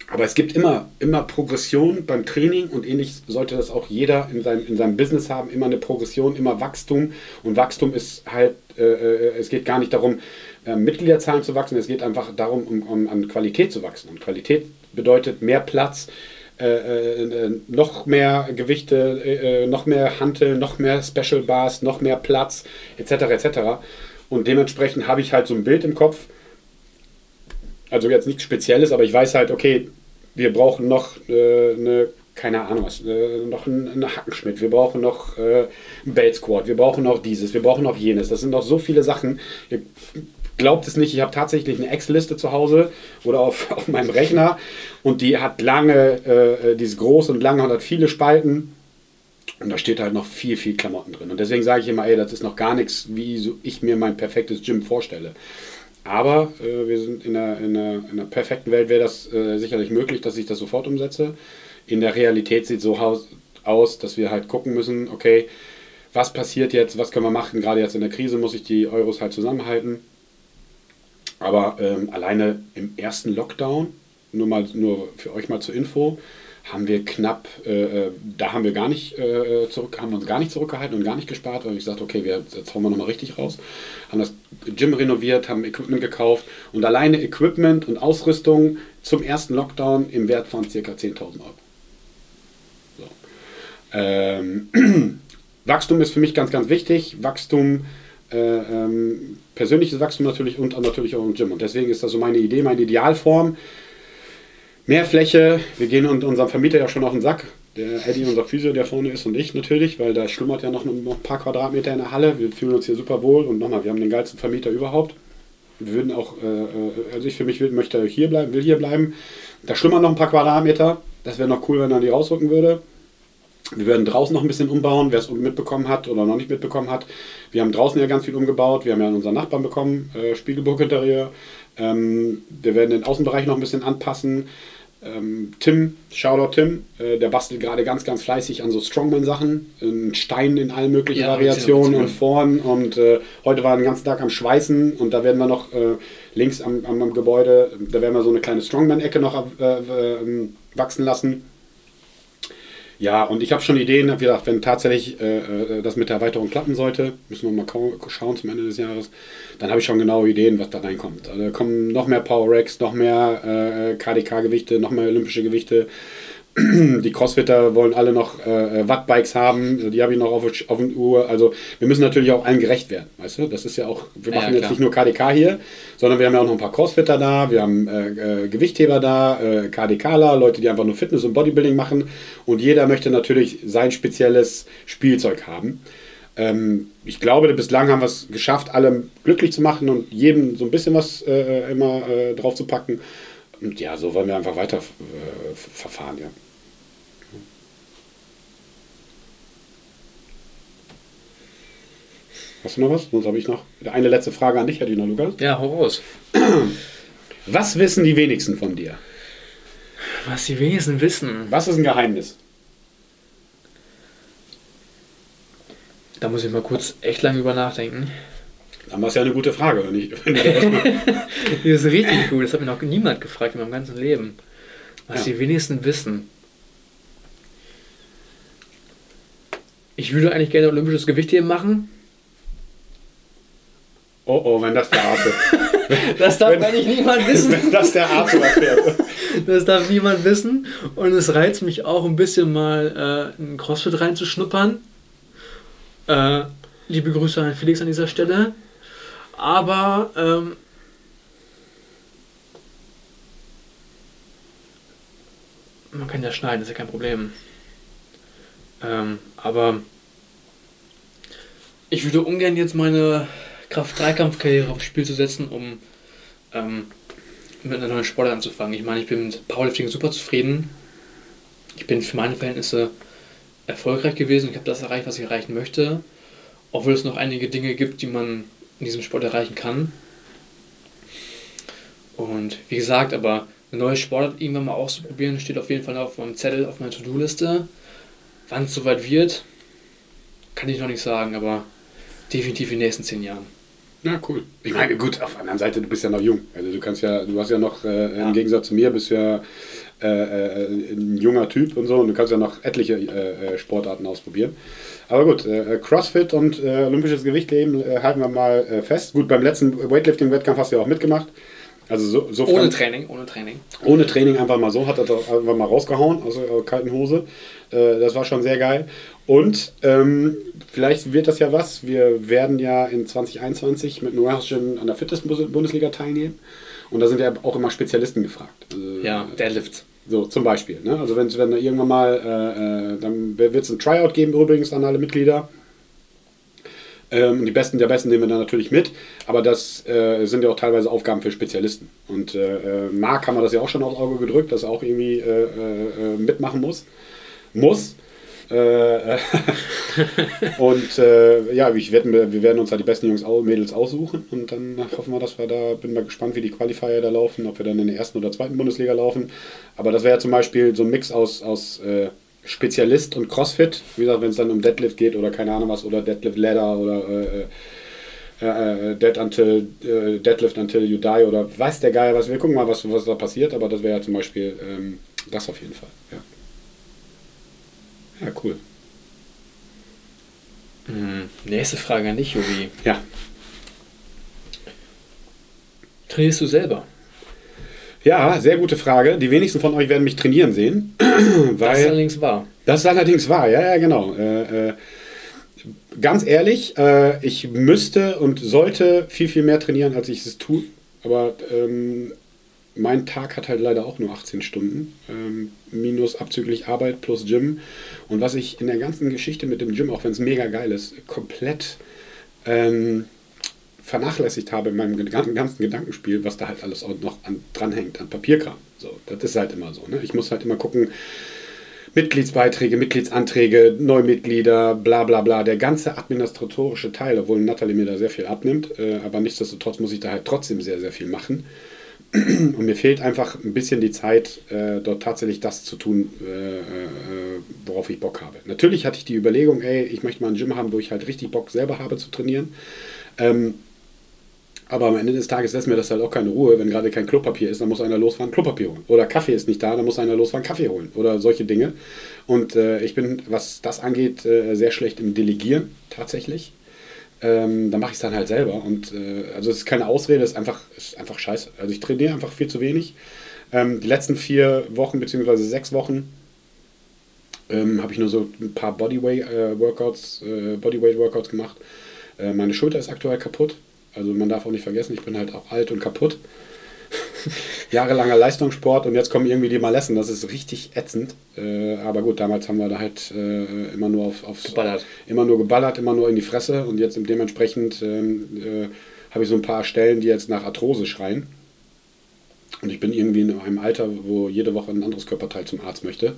aber es gibt immer, immer Progression beim Training und ähnlich sollte das auch jeder in seinem, in seinem Business haben. Immer eine Progression, immer Wachstum. Und Wachstum ist halt, äh, äh, es geht gar nicht darum, äh, Mitgliederzahlen zu wachsen, es geht einfach darum, um, um an Qualität zu wachsen. Und Qualität bedeutet mehr Platz, äh, äh, noch mehr Gewichte, äh, noch mehr Hantel, noch mehr Special Bars, noch mehr Platz, etc. etc. Und dementsprechend habe ich halt so ein Bild im Kopf, also jetzt nichts Spezielles, aber ich weiß halt, okay, wir brauchen noch äh, eine, keine Ahnung was, äh, noch einen, eine Hackenschmidt, wir brauchen noch äh, einen Belt Squad, wir brauchen noch dieses, wir brauchen noch jenes. Das sind noch so viele Sachen. Ihr glaubt es nicht, ich habe tatsächlich eine Excel-Liste zu Hause oder auf, auf meinem Rechner und die hat lange, äh, die ist groß und lange und hat viele Spalten. Und da steht halt noch viel, viel Klamotten drin. Und deswegen sage ich immer, ey, das ist noch gar nichts, wie so ich mir mein perfektes Gym vorstelle. Aber äh, wir sind in einer, in, einer, in einer perfekten Welt, wäre das äh, sicherlich möglich, dass ich das sofort umsetze. In der Realität sieht es so aus, dass wir halt gucken müssen, okay, was passiert jetzt, was können wir machen? Gerade jetzt in der Krise muss ich die Euros halt zusammenhalten. Aber ähm, alleine im ersten Lockdown, nur mal nur für euch mal zur Info, haben wir knapp, äh, äh, da haben wir gar nicht äh, zurück, haben uns gar nicht zurückgehalten und gar nicht gespart, weil ich gesagt, okay, wir, jetzt hauen wir nochmal richtig raus. Haben das Gym renoviert, haben Equipment gekauft und alleine Equipment und Ausrüstung zum ersten Lockdown im Wert von ca. 10.000 Euro. So. Ähm, Wachstum ist für mich ganz, ganz wichtig. Wachstum, äh, ähm, persönliches Wachstum natürlich und natürlich auch im Gym. Und deswegen ist das so meine Idee, meine Idealform mehr Fläche. Wir gehen unserem Vermieter ja schon auf den Sack. Der Eddie, unser Physio, der vorne ist und ich natürlich, weil da schlummert ja noch, ein paar Quadratmeter in der Halle. Wir fühlen uns hier super wohl und nochmal, wir haben den geilsten Vermieter überhaupt. Wir würden auch, äh, äh also ich für mich will, möchte hier bleiben, will hier bleiben. Da schlummern noch ein paar Quadratmeter. Das wäre noch cool, wenn er die rausrücken würde. Wir werden draußen noch ein bisschen umbauen, wer es mitbekommen hat oder noch nicht mitbekommen hat. Wir haben draußen ja ganz viel umgebaut. Wir haben ja unseren Nachbarn bekommen, äh, Spiegelburg Interieur. Ähm, wir werden den Außenbereich noch ein bisschen anpassen. Ähm, Tim, Shoutout Tim, äh, der bastelt gerade ganz, ganz fleißig an so Strongman-Sachen, in Steinen in allen möglichen Ja, Variationen und. Formen. Und äh, heute war den ganzen Tag am Schweißen und da werden wir noch äh, links am, am, am Gebäude, da werden wir so eine kleine Strongman-Ecke noch äh, ähm, wachsen lassen. Ja, und ich habe schon Ideen, wie gesagt, wenn tatsächlich äh, äh, das mit der Erweiterung klappen sollte, müssen wir mal schauen zum Ende des Jahres, dann habe ich schon genaue Ideen, was da reinkommt. Also da kommen noch mehr Power Racks, noch mehr äh, KDK-Gewichte, noch mehr olympische Gewichte. Die Crossfitter wollen alle noch äh, Wattbikes haben, die habe ich noch auf, auf der Uhr. Also wir müssen natürlich auch allen gerecht werden, weißt du? Das ist ja auch, wir machen ja, jetzt klar. nicht nur KDK hier, sondern wir haben ja auch noch ein paar Crossfitter da, wir haben äh, äh, Gewichtheber da, äh, KDKler, Leute, die einfach nur Fitness und Bodybuilding machen und jeder möchte natürlich sein spezielles Spielzeug haben. Ähm, ich glaube, bislang haben wir es geschafft, alle glücklich zu machen und jedem so ein bisschen was äh, immer äh, drauf zu packen. Und ja, so wollen wir einfach weiter äh, verfahren, ja. Hast du noch was? Sonst habe ich noch eine letzte Frage an dich, Herr Dino Lukas. Ja, hau raus. Was wissen die wenigsten von dir? Was die wenigsten wissen. Was ist ein Geheimnis? Da muss ich mal kurz echt lange über nachdenken. Dann war es ja eine gute Frage, da erstmal- Das ist richtig gut. Das hat mir noch niemand gefragt in meinem ganzen Leben. Was Ja. die wenigsten wissen. Ich würde eigentlich gerne olympisches Gewichtheben machen. Oh oh, wenn das der Arthur, Das darf Wenn- eigentlich niemand wissen. wenn das der Arthur erfährt. Das darf niemand wissen. Und es reizt mich auch ein bisschen mal äh, in CrossFit reinzuschnuppern. Äh, liebe Grüße an Felix an dieser Stelle. Aber ähm, man kann ja schneiden, das ist ja kein Problem. Ähm, aber ich würde ungern jetzt meine Kraft-3-Kampf-Karriere aufs Spiel zu setzen, um ähm, mit einer neuen Sportart anzufangen. Ich meine, ich bin mit Powerlifting super zufrieden. Ich bin für meine Verhältnisse erfolgreich gewesen. Ich habe das erreicht, was ich erreichen möchte. Obwohl es noch einige Dinge gibt, die man in diesem Sport erreichen kann. Und wie gesagt, aber eine neue Sportart irgendwann mal auszuprobieren, steht auf jeden Fall auf meinem Zettel, auf meiner To-Do-Liste. Wann es soweit wird, kann ich noch nicht sagen, aber definitiv in den nächsten zehn Jahren. Ja, cool. Ich meine, gut, auf der anderen Seite, du bist ja noch jung. Also du kannst ja, du hast ja noch, äh, Ja. im Gegensatz zu mir, bist ja äh, äh, ein junger Typ und so und du kannst ja noch etliche äh, äh, Sportarten ausprobieren. Aber gut, äh, CrossFit und olympisches Gewichtheben halten wir mal fest. Gut, beim letzten Weightlifting-Wettkampf hast du ja auch mitgemacht. Also so, so Ohne Training, ohne Training. ohne Training einfach mal so, hat er doch einfach mal rausgehauen aus der kalten Hose. Äh, das war schon sehr geil. Und ähm, vielleicht wird das ja was. Wir werden ja in 2021 mit Gym an der Fitness-Bundesliga teilnehmen. Und da sind ja auch immer Spezialisten gefragt. Also, Ja, Deadlift. So, zum Beispiel. Ne? Also wenn, wenn da irgendwann mal, äh, äh, dann wird es ein Tryout geben übrigens an alle Mitglieder. Ähm, die Besten der Besten nehmen wir dann natürlich mit, aber das äh, sind ja auch teilweise Aufgaben für Spezialisten. Und äh, äh, Marc haben wir das ja auch schon aufs Auge gedrückt, dass er auch irgendwie äh, äh, äh, mitmachen muss. Muss. Und ja, ich werd, wir werden uns da die besten Jungs Mädels aussuchen und dann hoffen wir, dass wir da, bin mal gespannt, wie die Qualifier da laufen, ob wir dann in der ersten oder zweiten Bundesliga laufen. Aber das wäre ja zum Beispiel so ein Mix aus, aus Spezialist und Crossfit. Wie gesagt, wenn es dann um Deadlift geht oder keine Ahnung was oder Deadlift Ladder oder äh, äh, äh, Dead until, äh, Deadlift until you die oder weiß der Geier was. Wir gucken mal, was, was da passiert, aber das wäre ja zum Beispiel ähm, das auf jeden Fall. Ja. Ja, cool. Hm, nächste Frage an dich, Jogi. Ja. Trainierst du selber? Ja, sehr gute Frage. Die wenigsten von euch werden mich trainieren sehen. Das allerdings wahr. das ist allerdings wahr, ja, ja, genau. Äh, äh, ganz ehrlich, äh, ich müsste und sollte viel, viel mehr trainieren, als ich es tue. Aber ähm, mein Tag hat halt leider auch nur 18 Stunden. Ähm, minus abzüglich Arbeit plus Gym. Und was ich in der ganzen Geschichte mit dem Gym, auch wenn es mega geil ist, komplett ähm, vernachlässigt habe in meinem ganzen Gedankenspiel, was da halt alles auch noch an, dranhängt an Papierkram. So, das ist halt immer so. Ne? Ich muss halt immer gucken, Mitgliedsbeiträge, Mitgliedsanträge, Neumitglieder, bla bla bla, der ganze administratorische Teil, obwohl Natalie mir da sehr viel abnimmt, äh, aber nichtsdestotrotz muss ich da halt trotzdem sehr, sehr viel machen. Und mir fehlt einfach ein bisschen die Zeit, äh, dort tatsächlich das zu tun, äh, äh, worauf ich Bock habe. Natürlich hatte ich die Überlegung, ey, ich möchte mal ein Gym haben, wo ich halt richtig Bock selber habe zu trainieren. Ähm, aber am Ende des Tages lässt mir das halt auch keine Ruhe, wenn gerade kein Klopapier ist, dann muss einer losfahren, Klopapier holen. Oder Kaffee ist nicht da, dann muss einer losfahren, Kaffee holen. Oder solche Dinge. Und äh, ich bin, was das angeht, äh, sehr schlecht im Delegieren tatsächlich. Ähm, dann mache ich es dann halt selber. Und äh, also es ist keine Ausrede, es ist einfach, ist einfach scheiße. Also ich trainiere einfach viel zu wenig. Ähm, die letzten vier Wochen bzw. sechs Wochen ähm, habe ich nur so ein paar Bodyweight-Workouts äh, Bodyweight -Workouts gemacht. Äh, meine Schulter ist aktuell kaputt also man darf auch nicht vergessen, ich bin halt auch alt und kaputt. Jahrelanger Leistungssport und jetzt kommen irgendwie die Malessen. Das ist richtig ätzend. Äh, aber gut, damals haben wir da halt äh, immer nur auf, aufs, geballert. Immer nur geballert, immer nur in die Fresse und jetzt dementsprechend ähm, äh, habe ich so ein paar Stellen, die jetzt nach Arthrose schreien. Und ich bin irgendwie in einem Alter, wo jede Woche ein anderes Körperteil zum Arzt möchte.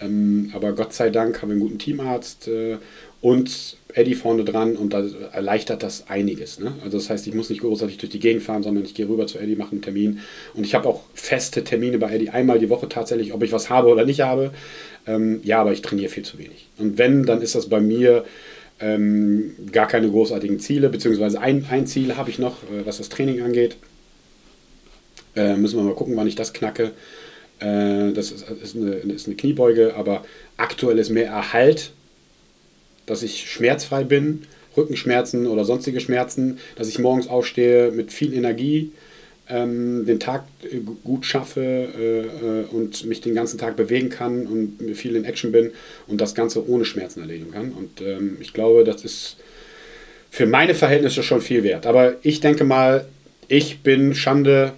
Ähm, aber Gott sei Dank haben wir einen guten Teamarzt äh, und Eddie vorne dran und da erleichtert das einiges. Ne? Also das heißt, ich muss nicht großartig durch die Gegend fahren, sondern ich gehe rüber zu Eddie, mache einen Termin und ich habe auch feste Termine bei Eddie, einmal die Woche tatsächlich, ob ich was habe oder nicht habe. Ähm, ja, aber ich trainiere viel zu wenig. Und wenn, dann ist das bei mir ähm, gar keine großartigen Ziele, beziehungsweise ein, ein Ziel habe ich noch, äh, was das Training angeht. Äh, müssen wir mal gucken, wann ich das knacke. Äh, das ist, ist, eine, ist eine Kniebeuge, aber aktuell ist mehr Erhalt dass ich schmerzfrei bin, Rückenschmerzen oder sonstige Schmerzen, dass ich morgens aufstehe mit viel Energie, ähm, den Tag äh, gut schaffe äh, äh, und mich den ganzen Tag bewegen kann und viel in Action bin und das Ganze ohne Schmerzen erledigen kann. Und ähm, ich glaube, das ist für meine Verhältnisse schon viel wert. Aber ich denke mal, ich bin Schande,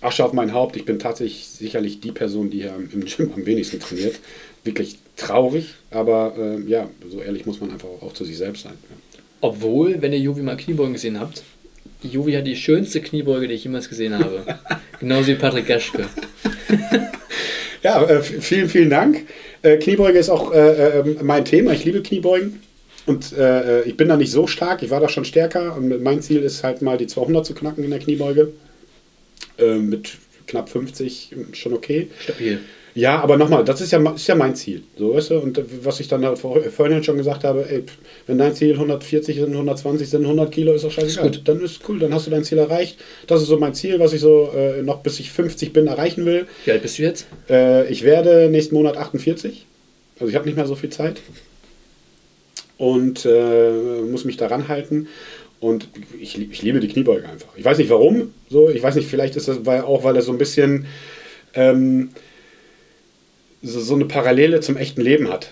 Asche auf mein Haupt. Ich bin tatsächlich sicherlich die Person, die hier im Gym am wenigsten trainiert. Wirklich traurig, aber äh, ja, so ehrlich muss man einfach auch zu sich selbst sein. Ja. Obwohl, wenn ihr Jovi mal Kniebeugen gesehen habt, Jovi hat die schönste Kniebeuge, die ich jemals gesehen habe. Genauso wie Patrick Gaschke. ja, äh, vielen, vielen Dank. Äh, Kniebeuge ist auch äh, äh, mein Thema. Ich liebe Kniebeugen. Und äh, ich bin da nicht so stark. Ich war da schon stärker. Und mein Ziel ist halt mal die 200 zu knacken in der Kniebeuge. Mit knapp 50 schon okay. Stabil. Ja, aber nochmal, das ist ja, ist ja mein Ziel. So, weißt du? Und was ich dann halt vorhin schon gesagt habe, ey, wenn dein Ziel 140 sind, 120 sind, 100 Kilo ist doch scheißegal. Ist gut. Dann ist cool, dann hast du dein Ziel erreicht. Das ist so mein Ziel, was ich so äh, noch bis ich 50 bin erreichen will. Wie alt bist du jetzt? Äh, ich werde nächsten Monat 48. Also ich habe nicht mehr so viel Zeit. Und äh, muss mich daran halten. Und ich, ich liebe die Kniebeuge einfach. Ich weiß nicht warum. So, ich weiß nicht, vielleicht ist das weil, auch, weil er so ein bisschen. Ähm, so, so eine Parallele zum echten Leben hat,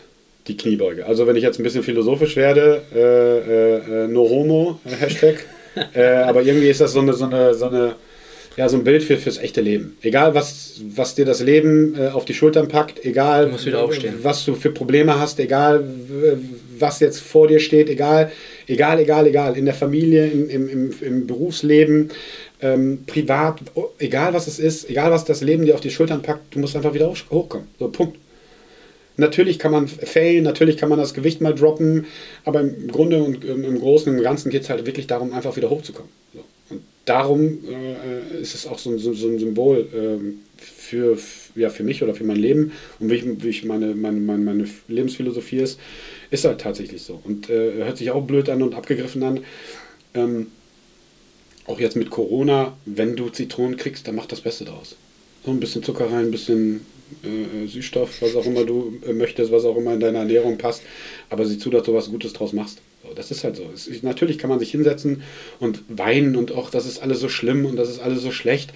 die Kniebeuge. Also wenn ich jetzt ein bisschen philosophisch werde, äh, äh, äh no homo, Hashtag, äh, aber irgendwie ist das so eine, so eine, so eine ja, so ein Bild für, fürs echte Leben. Egal, was, was dir das Leben äh, auf die Schultern packt, egal, was du für Probleme hast, egal, was jetzt vor dir steht, egal, egal, egal, egal, in der Familie, im, im, im Berufsleben, ähm, privat, egal was es ist, egal was das Leben dir auf die Schultern packt, du musst einfach wieder hochkommen. So, Punkt. Natürlich kann man failen, natürlich kann man das Gewicht mal droppen, aber im Grunde und im Großen und Ganzen geht es halt wirklich darum, einfach wieder hochzukommen. So. Darum äh, ist es auch so, so, so ein Symbol äh, für, ja, für mich oder für mein Leben und wie ich, wie ich meine, meine, meine, meine, Lebensphilosophie ist, ist halt tatsächlich so. Und äh, hört sich auch blöd an und abgegriffen an. Ähm, auch jetzt mit Corona, wenn du Zitronen kriegst, dann mach das Beste draus. So ein bisschen Zucker rein, ein bisschen äh, Süßstoff, was auch immer du äh, möchtest, was auch immer in deiner Ernährung passt, aber sieh zu, dass du was Gutes draus machst. Das ist halt so. Es, natürlich kann man sich hinsetzen und weinen und auch, das ist alles so schlimm und das ist alles so schlecht.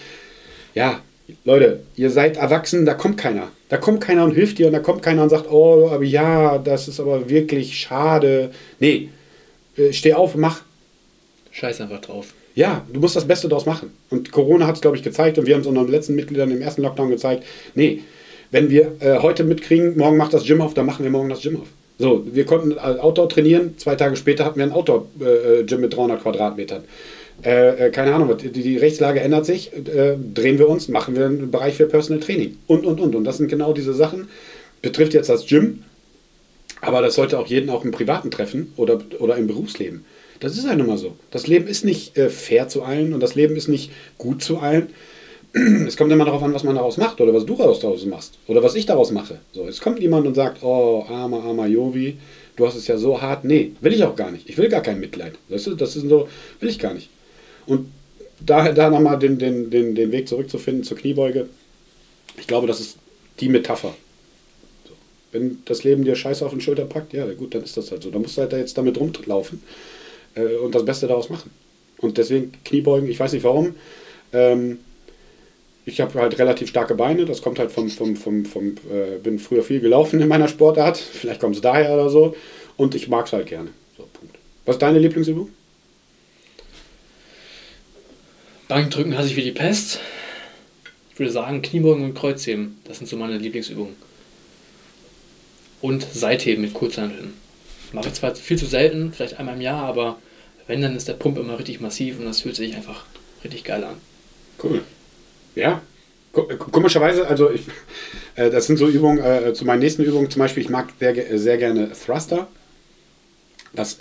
Ja, Leute, ihr seid erwachsen, da kommt keiner. Da kommt keiner und hilft dir und da kommt keiner und sagt, oh, aber ja, das ist aber wirklich schade. Nee, äh, steh auf, mach. Scheiß einfach drauf. Ja, du musst das Beste daraus machen. Und Corona hat es, glaube ich, gezeigt und wir haben es unseren letzten Mitgliedern im ersten Lockdown gezeigt. Nee, wenn wir äh, heute mitkriegen, morgen macht das Gym auf, dann machen wir morgen das Gym auf. So, wir konnten Outdoor trainieren, zwei Tage später hatten wir ein Outdoor-Gym äh, mit 300 Quadratmetern. Äh, äh, keine Ahnung, die, die, Rechtslage ändert sich, äh, drehen wir uns, machen wir einen Bereich für Personal Training und, und, und. Und das sind genau diese Sachen, betrifft jetzt das Gym, aber das sollte auch jeden auch im Privaten treffen oder, oder im Berufsleben. Das ist ja nun mal so. Das Leben ist nicht äh, fair zu allen und das Leben ist nicht gut zu allen. Es kommt immer darauf an, was man daraus macht oder was du daraus machst oder was ich daraus mache. So, es kommt jemand und sagt, oh, armer, armer Jovi, du hast es ja so hart. Nee, will ich auch gar nicht. Ich will gar kein Mitleid. Weißt du, das ist so, will ich gar nicht. Und da, da nochmal den, den, den, den Weg zurückzufinden zur Kniebeuge, ich glaube, das ist die Metapher. So. Wenn das Leben dir Scheiße auf den Schulter packt, ja gut, dann ist das halt so. Da musst du halt da jetzt damit rumlaufen äh, und das Beste daraus machen. Und deswegen Kniebeugen, ich weiß nicht warum. Ähm, ich habe halt relativ starke Beine, das kommt halt vom, vom, vom, vom äh, bin früher viel gelaufen in meiner Sportart, vielleicht kommt es daher oder so. Und ich mag es halt gerne. So, Punkt. Was ist deine Lieblingsübung? Bankdrücken hasse ich wie die Pest. Ich würde sagen, Kniebeugen und Kreuzheben, das sind so meine Lieblingsübungen. Und Seitheben mit Kurzhanteln. Mache ich zwar viel zu selten, vielleicht einmal im Jahr, aber wenn, dann ist der Pump immer richtig massiv und das fühlt sich einfach richtig geil an. Cool. Ja, Komischerweise, also ich, äh, das sind so Übungen, äh, zu meinen nächsten Übungen zum Beispiel, ich mag sehr, sehr gerne Thruster. Was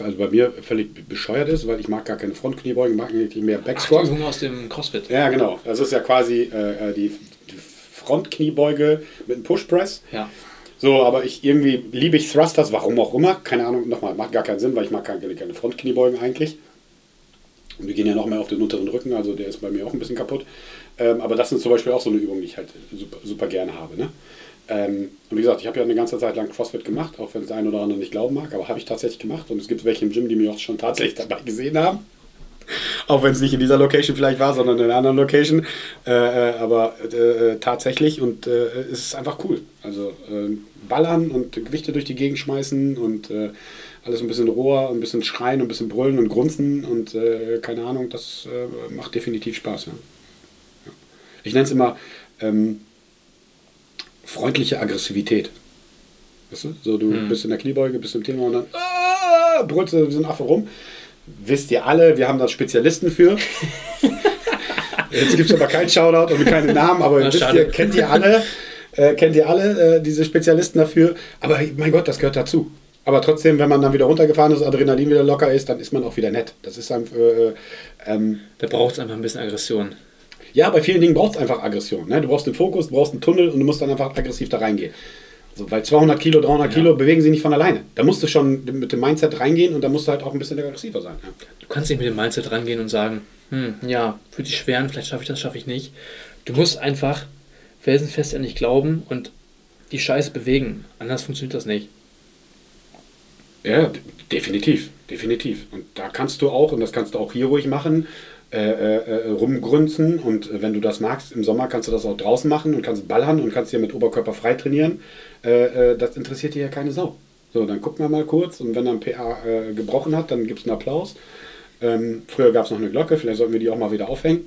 also bei mir völlig bescheuert ist, weil ich mag gar keine Frontkniebeugen, mag eigentlich mehr Backsquat. Übung aus dem CrossFit. Ja, genau. Das ist ja quasi äh, die, die Frontkniebeuge mit einem Pushpress. Ja. So, aber ich irgendwie liebe ich Thrusters, warum auch immer. Keine Ahnung, nochmal, macht gar keinen Sinn, weil ich mag keine, keine Frontkniebeugen eigentlich. Und wir gehen ja noch mehr auf den unteren Rücken, also der ist bei mir auch ein bisschen kaputt. Ähm, aber das sind zum Beispiel auch so eine Übung, die ich halt super, super gerne habe. Ne? Ähm, und wie gesagt, ich habe ja eine ganze Zeit lang CrossFit gemacht, auch wenn es ein oder andere nicht glauben mag, aber habe ich tatsächlich gemacht. Und es gibt welche im Gym, die mich auch schon tatsächlich dabei gesehen haben. Auch wenn es nicht in dieser Location vielleicht war, sondern in einer anderen Location. Äh, äh aber äh, tatsächlich und äh, es ist einfach cool. Also äh, ballern und Gewichte durch die Gegend schmeißen und äh, alles ein bisschen roher, ein bisschen schreien, ein bisschen brüllen und grunzen und keine Ahnung, das macht definitiv Spaß. Ja. Ich nenne es immer ähm, freundliche Aggressivität. Weißt du? So, du hm. bist in der Kniebeuge, bist im Thema und dann ah, brüllst du so ein Affe rum. Wisst ihr alle, wir haben da Spezialisten für. Jetzt gibt es aber keinen Shoutout und keinen Namen, aber Na, wisst ihr, kennt ihr alle, äh, kennt ihr alle äh, diese Spezialisten dafür. Aber mein Gott, das gehört dazu. Aber trotzdem, wenn man dann wieder runtergefahren ist, Adrenalin wieder locker ist, dann ist man auch wieder nett. Das ist einfach. Äh, ähm, da braucht es einfach ein bisschen Aggression. Ja, bei vielen Dingen braucht es einfach Aggression. Ne? Du brauchst den Fokus, du brauchst einen Tunnel und du musst dann einfach aggressiv da reingehen. Also, weil 200 Kilo, 300 ja. Kilo bewegen sich nicht von alleine. Da musst du schon mit dem Mindset reingehen und da musst du halt auch ein bisschen aggressiver sein. Ja. Du kannst nicht mit dem Mindset rangehen und sagen, hm, ja, fühlt sich schwer an, vielleicht schaffe ich das, schaffe ich nicht. Du musst einfach felsenfest an dich glauben und die Scheiße bewegen. Anders funktioniert das nicht. Ja, definitiv, definitiv. Und da kannst du auch, und das kannst du auch hier ruhig machen, äh, äh, äh, rumgrünzen und äh, wenn du das magst, im Sommer kannst du das auch draußen machen und kannst ballern und kannst hier mit Oberkörper frei trainieren. Äh, das interessiert dir ja keine Sau. So, dann gucken wir mal kurz und wenn dann PA gebrochen hat, dann gibt es einen Applaus. Ähm, früher gab es noch eine Glocke, vielleicht sollten wir die auch mal wieder aufhängen.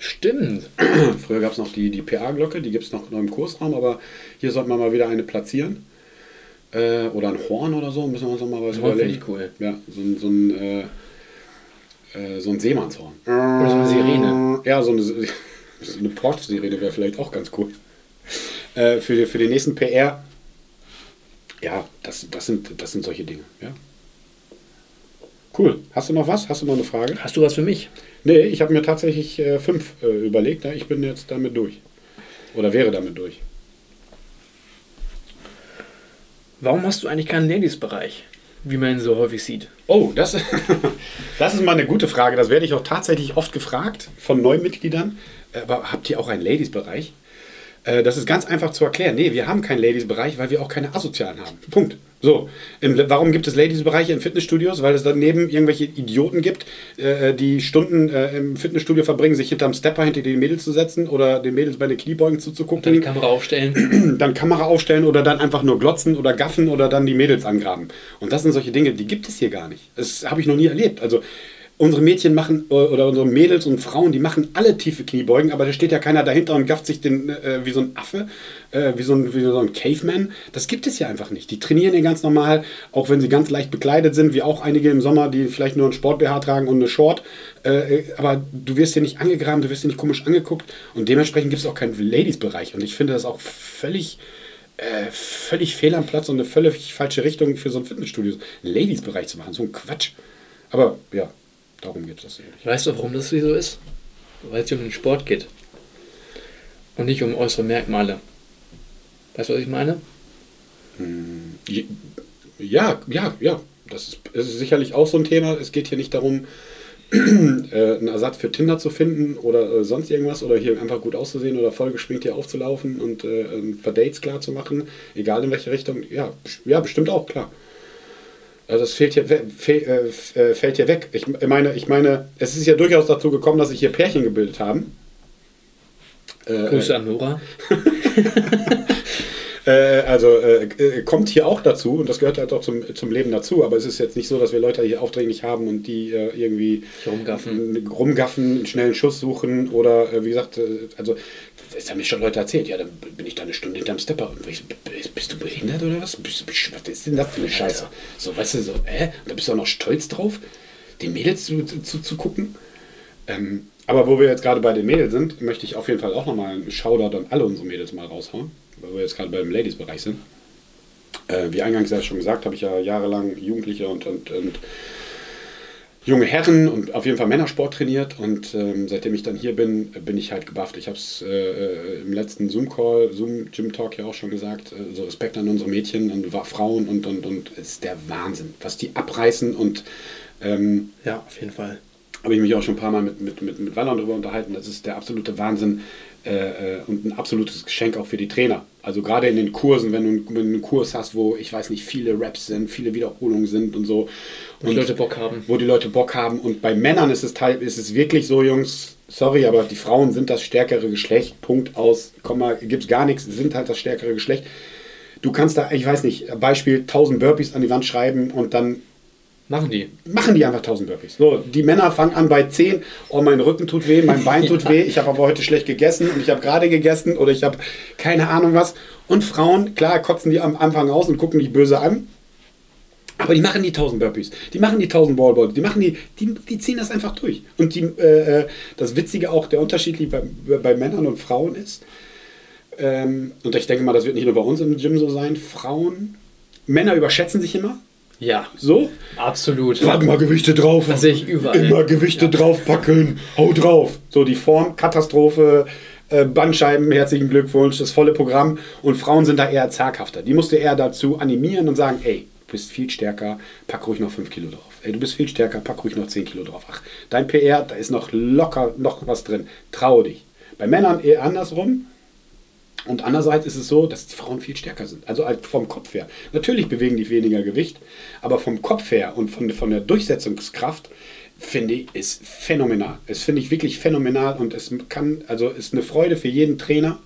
Stimmt. Früher gab es noch die, die PA-Glocke, die gibt es noch, noch im Kursraum, aber hier sollten wir mal wieder eine platzieren. oder ein Horn oder so, müssen wir uns noch mal was überlegen. Ich cool. Ja, so, so ein äh, so ein Seemannshorn. Oder so eine Sirene. Ja, so eine, so eine Porsche-Sirene wäre vielleicht auch ganz cool. Äh, für, für den nächsten PR. Ja, das, das, sind, das sind solche Dinge. Ja. Cool. Hast du noch was? Hast du noch eine Frage? Hast du was für mich? Nee, ich habe mir tatsächlich äh, fünf äh, überlegt. Ja? Ich bin jetzt damit durch. Oder wäre damit durch. Warum hast du eigentlich keinen Ladies-Bereich? Wie man ihn so häufig sieht? Oh, das, das ist mal eine gute Frage. Das werde ich auch tatsächlich oft gefragt von Neumitgliedern. Aber habt ihr auch einen Ladies-Bereich? Äh, das ist ganz einfach zu erklären. Nee, wir haben keinen Ladies-Bereich, weil wir auch keine Asozialen haben. Punkt. So, warum gibt es Ladies-Bereiche in Fitnessstudios? Weil es daneben irgendwelche Idioten gibt, äh, die Stunden äh, im Fitnessstudio verbringen, sich hinterm Stepper hinter die Mädels zu setzen oder den Mädels bei den Kniebeugen zuzugucken. Dann Kamera aufstellen. Dann Kamera aufstellen oder dann einfach nur glotzen oder gaffen oder dann die Mädels angraben. Und das sind solche Dinge, die gibt es hier gar nicht. Das habe ich noch nie erlebt. Also unsere Mädchen machen äh, oder unsere Mädels und Frauen, die machen alle tiefe Kniebeugen, aber da steht ja keiner dahinter und gafft sich den, äh, wie so ein Affe, äh, wie, so ein, wie so ein Caveman. Das gibt es ja einfach nicht. Die trainieren ja ganz normal, auch wenn sie ganz leicht bekleidet sind, wie auch einige im Sommer, die vielleicht nur ein Sport-BH tragen und eine Short. Äh, aber du wirst hier nicht angegraben, du wirst hier nicht komisch angeguckt und dementsprechend gibt es auch keinen Ladies-Bereich. Und ich finde das auch völlig äh, völlig fehl am Platz und eine völlig falsche Richtung für so ein Fitnessstudio, einen Ladies-Bereich zu machen. So ein Quatsch. Aber ja, darum geht es nicht. Weißt du, warum das so ist? Weil es hier um den Sport geht. Und nicht um äußere Merkmale. Weißt du, was ich meine? Ja, ja, ja. Das ist, das ist sicherlich auch so ein Thema. Es geht hier nicht darum, äh, einen Ersatz für Tinder zu finden oder äh, sonst irgendwas oder hier einfach gut auszusehen oder vollgeschminkt hier aufzulaufen und äh, ein paar Dates klar zu machen, egal in welche Richtung. Ja, ja bestimmt auch, klar. Also das fehlt hier, we- fe äh, äh, fällt hier weg. Ich meine, ich meine, es ist ja durchaus dazu gekommen, dass sich hier Pärchen gebildet haben. Äh, Grüße an Nora. Äh, also äh, äh, kommt hier auch dazu und das gehört halt auch zum, zum Leben dazu, aber es ist jetzt nicht so, dass wir Leute hier aufdringlich haben und die äh, irgendwie Rumgaffen. rumgaffen, einen schnellen Schuss suchen oder äh, wie gesagt, also das haben mir schon Leute erzählt, ja, dann bin ich da eine Stunde hinterm Stepper und ich, bist, bist du behindert oder was? Bist, bist, was ist denn das für eine Scheiße? So, weißt du, so, äh, und da bist du auch noch stolz drauf, den Mädels zu, zu, zu gucken. Ähm, aber wo wir jetzt gerade bei den Mädels sind, möchte ich auf jeden Fall auch nochmal einen Shoutout an alle unsere Mädels mal raushauen, weil wir jetzt gerade beim Ladies-Bereich sind. Äh, wie eingangs ja schon gesagt, habe ich ja jahrelang Jugendliche und, und, und junge Herren und auf jeden Fall Männersport trainiert und ähm, seitdem ich dann hier bin, bin ich halt gebufft. Ich habe es äh, äh, im letzten Zoom-Call, Zoom-Gym-Talk ja auch schon gesagt, äh, so Respekt an unsere Mädchen und Frauen und, und, und es ist der Wahnsinn, was die abreißen und ähm, Ja, auf jeden Fall. habe ich mich auch schon ein paar Mal mit, mit, mit, mit Wallern darüber unterhalten. Das ist der absolute Wahnsinn äh, äh, und ein absolutes Geschenk auch für die Trainer. Also gerade in den Kursen, wenn du, wenn du einen Kurs hast, wo ich weiß nicht, viele Raps sind, viele Wiederholungen sind und so. Wo die Leute Bock haben. Wo die Leute Bock haben. Und bei Männern ist es, teil, ist es wirklich so, Jungs, sorry, aber die Frauen sind das stärkere Geschlecht. Punkt aus, Komma, gibt es gar nichts, sind halt das stärkere Geschlecht. Du kannst da, ich weiß nicht, Beispiel 1000 Burpees an die Wand schreiben und dann Machen die. machen die einfach 1000 Burpees. So, die Männer fangen an bei 10, oh, mein Rücken tut weh, mein Bein tut weh, ich habe aber heute schlecht gegessen und ich habe gerade gegessen oder ich habe keine Ahnung was. Und Frauen, klar, kotzen die am Anfang aus und gucken dich böse an. Aber die machen die 1000 Burpees, die machen die 1000 Wallballs, die machen die, die, die ziehen das einfach durch. Und die, äh, äh, das Witzige auch, der Unterschied bei, bei Männern und Frauen ist, ähm, und ich denke mal, das wird nicht nur bei uns im Gym so sein, Frauen, Männer überschätzen sich immer, Ja, so, absolut. Pack mal Gewichte drauf. Das sehe ich überall. Immer Gewichte draufpacken. Hau drauf. So die Form, Katastrophe, äh, Bandscheiben, herzlichen Glückwunsch, das volle Programm. Und Frauen sind da eher zaghafter. Die musst du eher dazu animieren und sagen, ey, du bist viel stärker, pack ruhig noch 5 Kilo drauf. Ey, du bist viel stärker, pack ruhig noch 10 Kilo drauf. Ach, dein PR, da ist noch locker noch was drin. Trau dich. Bei Männern eher andersrum. Und andererseits ist es so, dass die Frauen viel stärker sind. Also halt vom Kopf her. Natürlich bewegen die weniger Gewicht, aber vom Kopf her und von, von der Durchsetzungskraft finde ich, ist phänomenal. Es finde ich wirklich phänomenal und es kann, also ist eine Freude für jeden Trainer,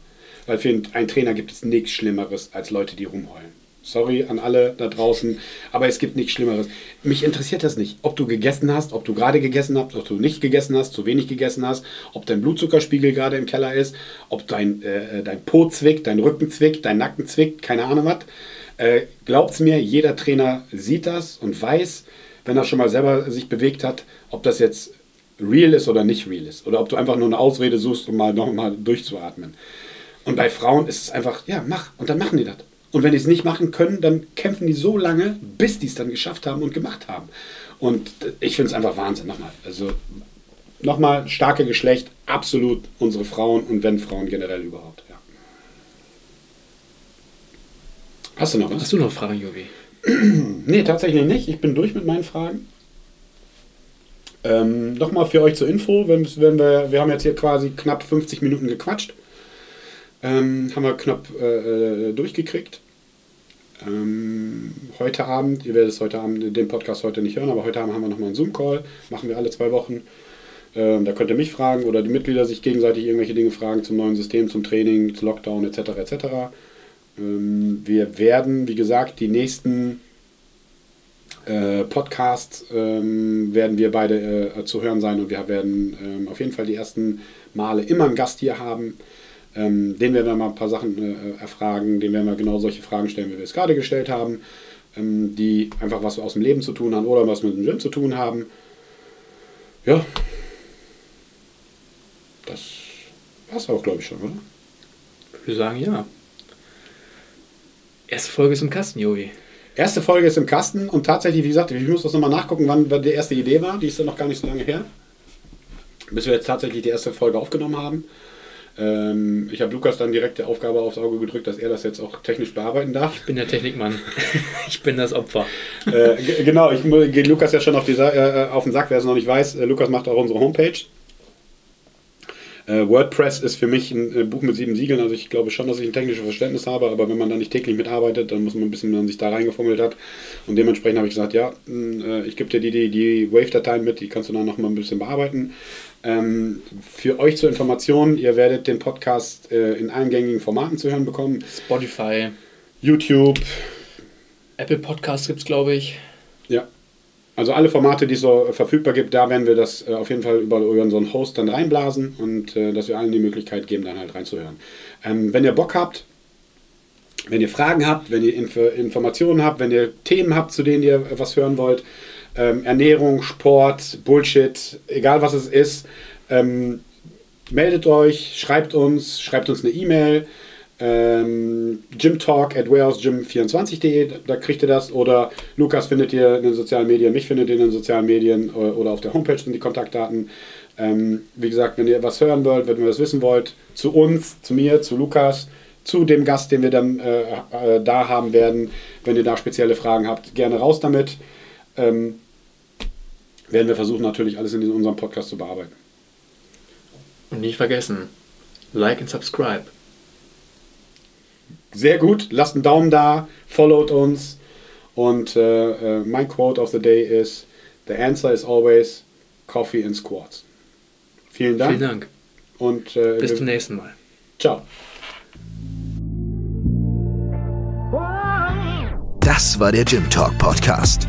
weil für einen Trainer gibt es nichts Schlimmeres als Leute, die rumheulen. Sorry an alle da draußen, aber es gibt nichts Schlimmeres. Mich interessiert das nicht, ob du gegessen hast, ob du gerade gegessen hast, ob du nicht gegessen hast, zu wenig gegessen hast, ob dein Blutzuckerspiegel gerade im Keller ist, ob dein, äh, dein Po zwickt, dein Rücken zwickt, dein Nacken zwickt, keine Ahnung was. Äh, glaubt's mir, jeder Trainer sieht das und weiß, wenn er schon mal selber sich bewegt hat, ob das jetzt real ist oder nicht real ist. Oder ob du einfach nur eine Ausrede suchst, um mal nochmal durchzuatmen. Und bei Frauen ist es einfach, ja, mach. Und dann machen die das. Und wenn die es nicht machen können, dann kämpfen die so lange, bis die es dann geschafft haben und gemacht haben. Und ich finde es einfach Wahnsinn. Nochmal, also nochmal, starke Geschlecht, absolut unsere Frauen und wenn Frauen generell überhaupt. Ja. Hast du noch was? Hast du noch Fragen, Jovi? Nee, tatsächlich nicht. Ich bin durch mit meinen Fragen. Ähm, Nochmal für euch zur Info, wenn, wenn wir, wir haben jetzt hier quasi knapp 50 Minuten gequatscht. Ähm, haben wir knapp äh, äh, durchgekriegt. Ähm, heute Abend, ihr werdet es heute Abend, den Podcast heute nicht hören, aber heute Abend haben wir nochmal einen Zoom-Call. Machen wir alle zwei Wochen. Ähm, da könnt ihr mich fragen oder die Mitglieder sich gegenseitig irgendwelche Dinge fragen zum neuen System, zum Training, zum Lockdown etc. etc. Ähm, wir werden, wie gesagt, die nächsten äh, Podcasts ähm, werden wir beide äh, zu hören sein und wir werden ähm, auf jeden Fall die ersten Male immer einen Gast hier haben. Ähm, den werden wir mal ein paar Sachen äh, erfragen, den werden wir genau solche Fragen stellen, wie wir es gerade gestellt haben, ähm, die einfach was aus dem Leben zu tun haben oder was mit dem Gym zu tun haben. Ja, das war's auch, glaube ich, schon, oder? Ich würde sagen, ja. Erste Folge ist im Kasten, Jogi. Erste Folge ist im Kasten und tatsächlich, wie gesagt, ich muss das nochmal nachgucken, wann die erste Idee war. Die ist ja noch gar nicht so lange her. Bis wir jetzt tatsächlich die erste Folge aufgenommen haben. Ähm, ich habe Lukas dann direkt die Aufgabe aufs Auge gedrückt, dass er das jetzt auch technisch bearbeiten darf. Ich bin der Technikmann. ich bin das Opfer. Äh, genau, ich gehe Lukas ja schon auf, die, äh, auf den Sack, wer es noch nicht weiß. Äh, Lukas macht auch unsere Homepage. Äh, WordPress ist für mich ein äh, Buch mit sieben Siegeln, also ich glaube schon, dass ich ein technisches Verständnis habe, aber wenn man da nicht täglich mitarbeitet, dann muss man ein bisschen, wenn man sich da reingefummelt hat. Und dementsprechend habe ich gesagt, ja, äh, ich gebe dir die, die, die Wave-Dateien mit, die kannst du dann noch mal ein bisschen bearbeiten. Ähm, für euch zur Information, ihr werdet den Podcast äh, in allen gängigen Formaten zu hören bekommen. Spotify. YouTube. Apple Podcasts gibt es, glaube ich. Ja, also alle Formate, die es so verfügbar gibt, da werden wir das äh, auf jeden Fall über, über unseren Host dann reinblasen und äh, dass wir allen die Möglichkeit geben, dann halt reinzuhören. Ähm, wenn ihr Bock habt, wenn ihr Fragen habt, wenn ihr Inf Informationen habt, wenn ihr Themen habt, zu denen ihr was hören wollt, ähm, Ernährung, Sport, Bullshit, egal was es ist, ähm, meldet euch, schreibt uns, schreibt uns eine E-Mail ähm, gymtalk at warehousegym24.de, da kriegt ihr das. Oder Lukas findet ihr in den sozialen Medien, mich findet ihr in den sozialen Medien oder, oder auf der Homepage sind die Kontaktdaten. Ähm, wie gesagt, wenn ihr was hören wollt, wenn ihr was wissen wollt, zu uns, zu mir, zu Lukas, zu dem Gast, den wir dann äh, äh, da haben werden, wenn ihr da spezielle Fragen habt, gerne raus damit. Ähm, werden wir versuchen, natürlich alles in unserem Podcast zu bearbeiten. Und nicht vergessen, like and subscribe sehr gut. Lasst einen Daumen da, followt uns. Und äh, äh, mein Quote of the day ist: The answer is always coffee and squats. Vielen Dank. Vielen Dank. Und äh, bis zum nächsten Mal. Ciao. Das war der Gym Talk Podcast.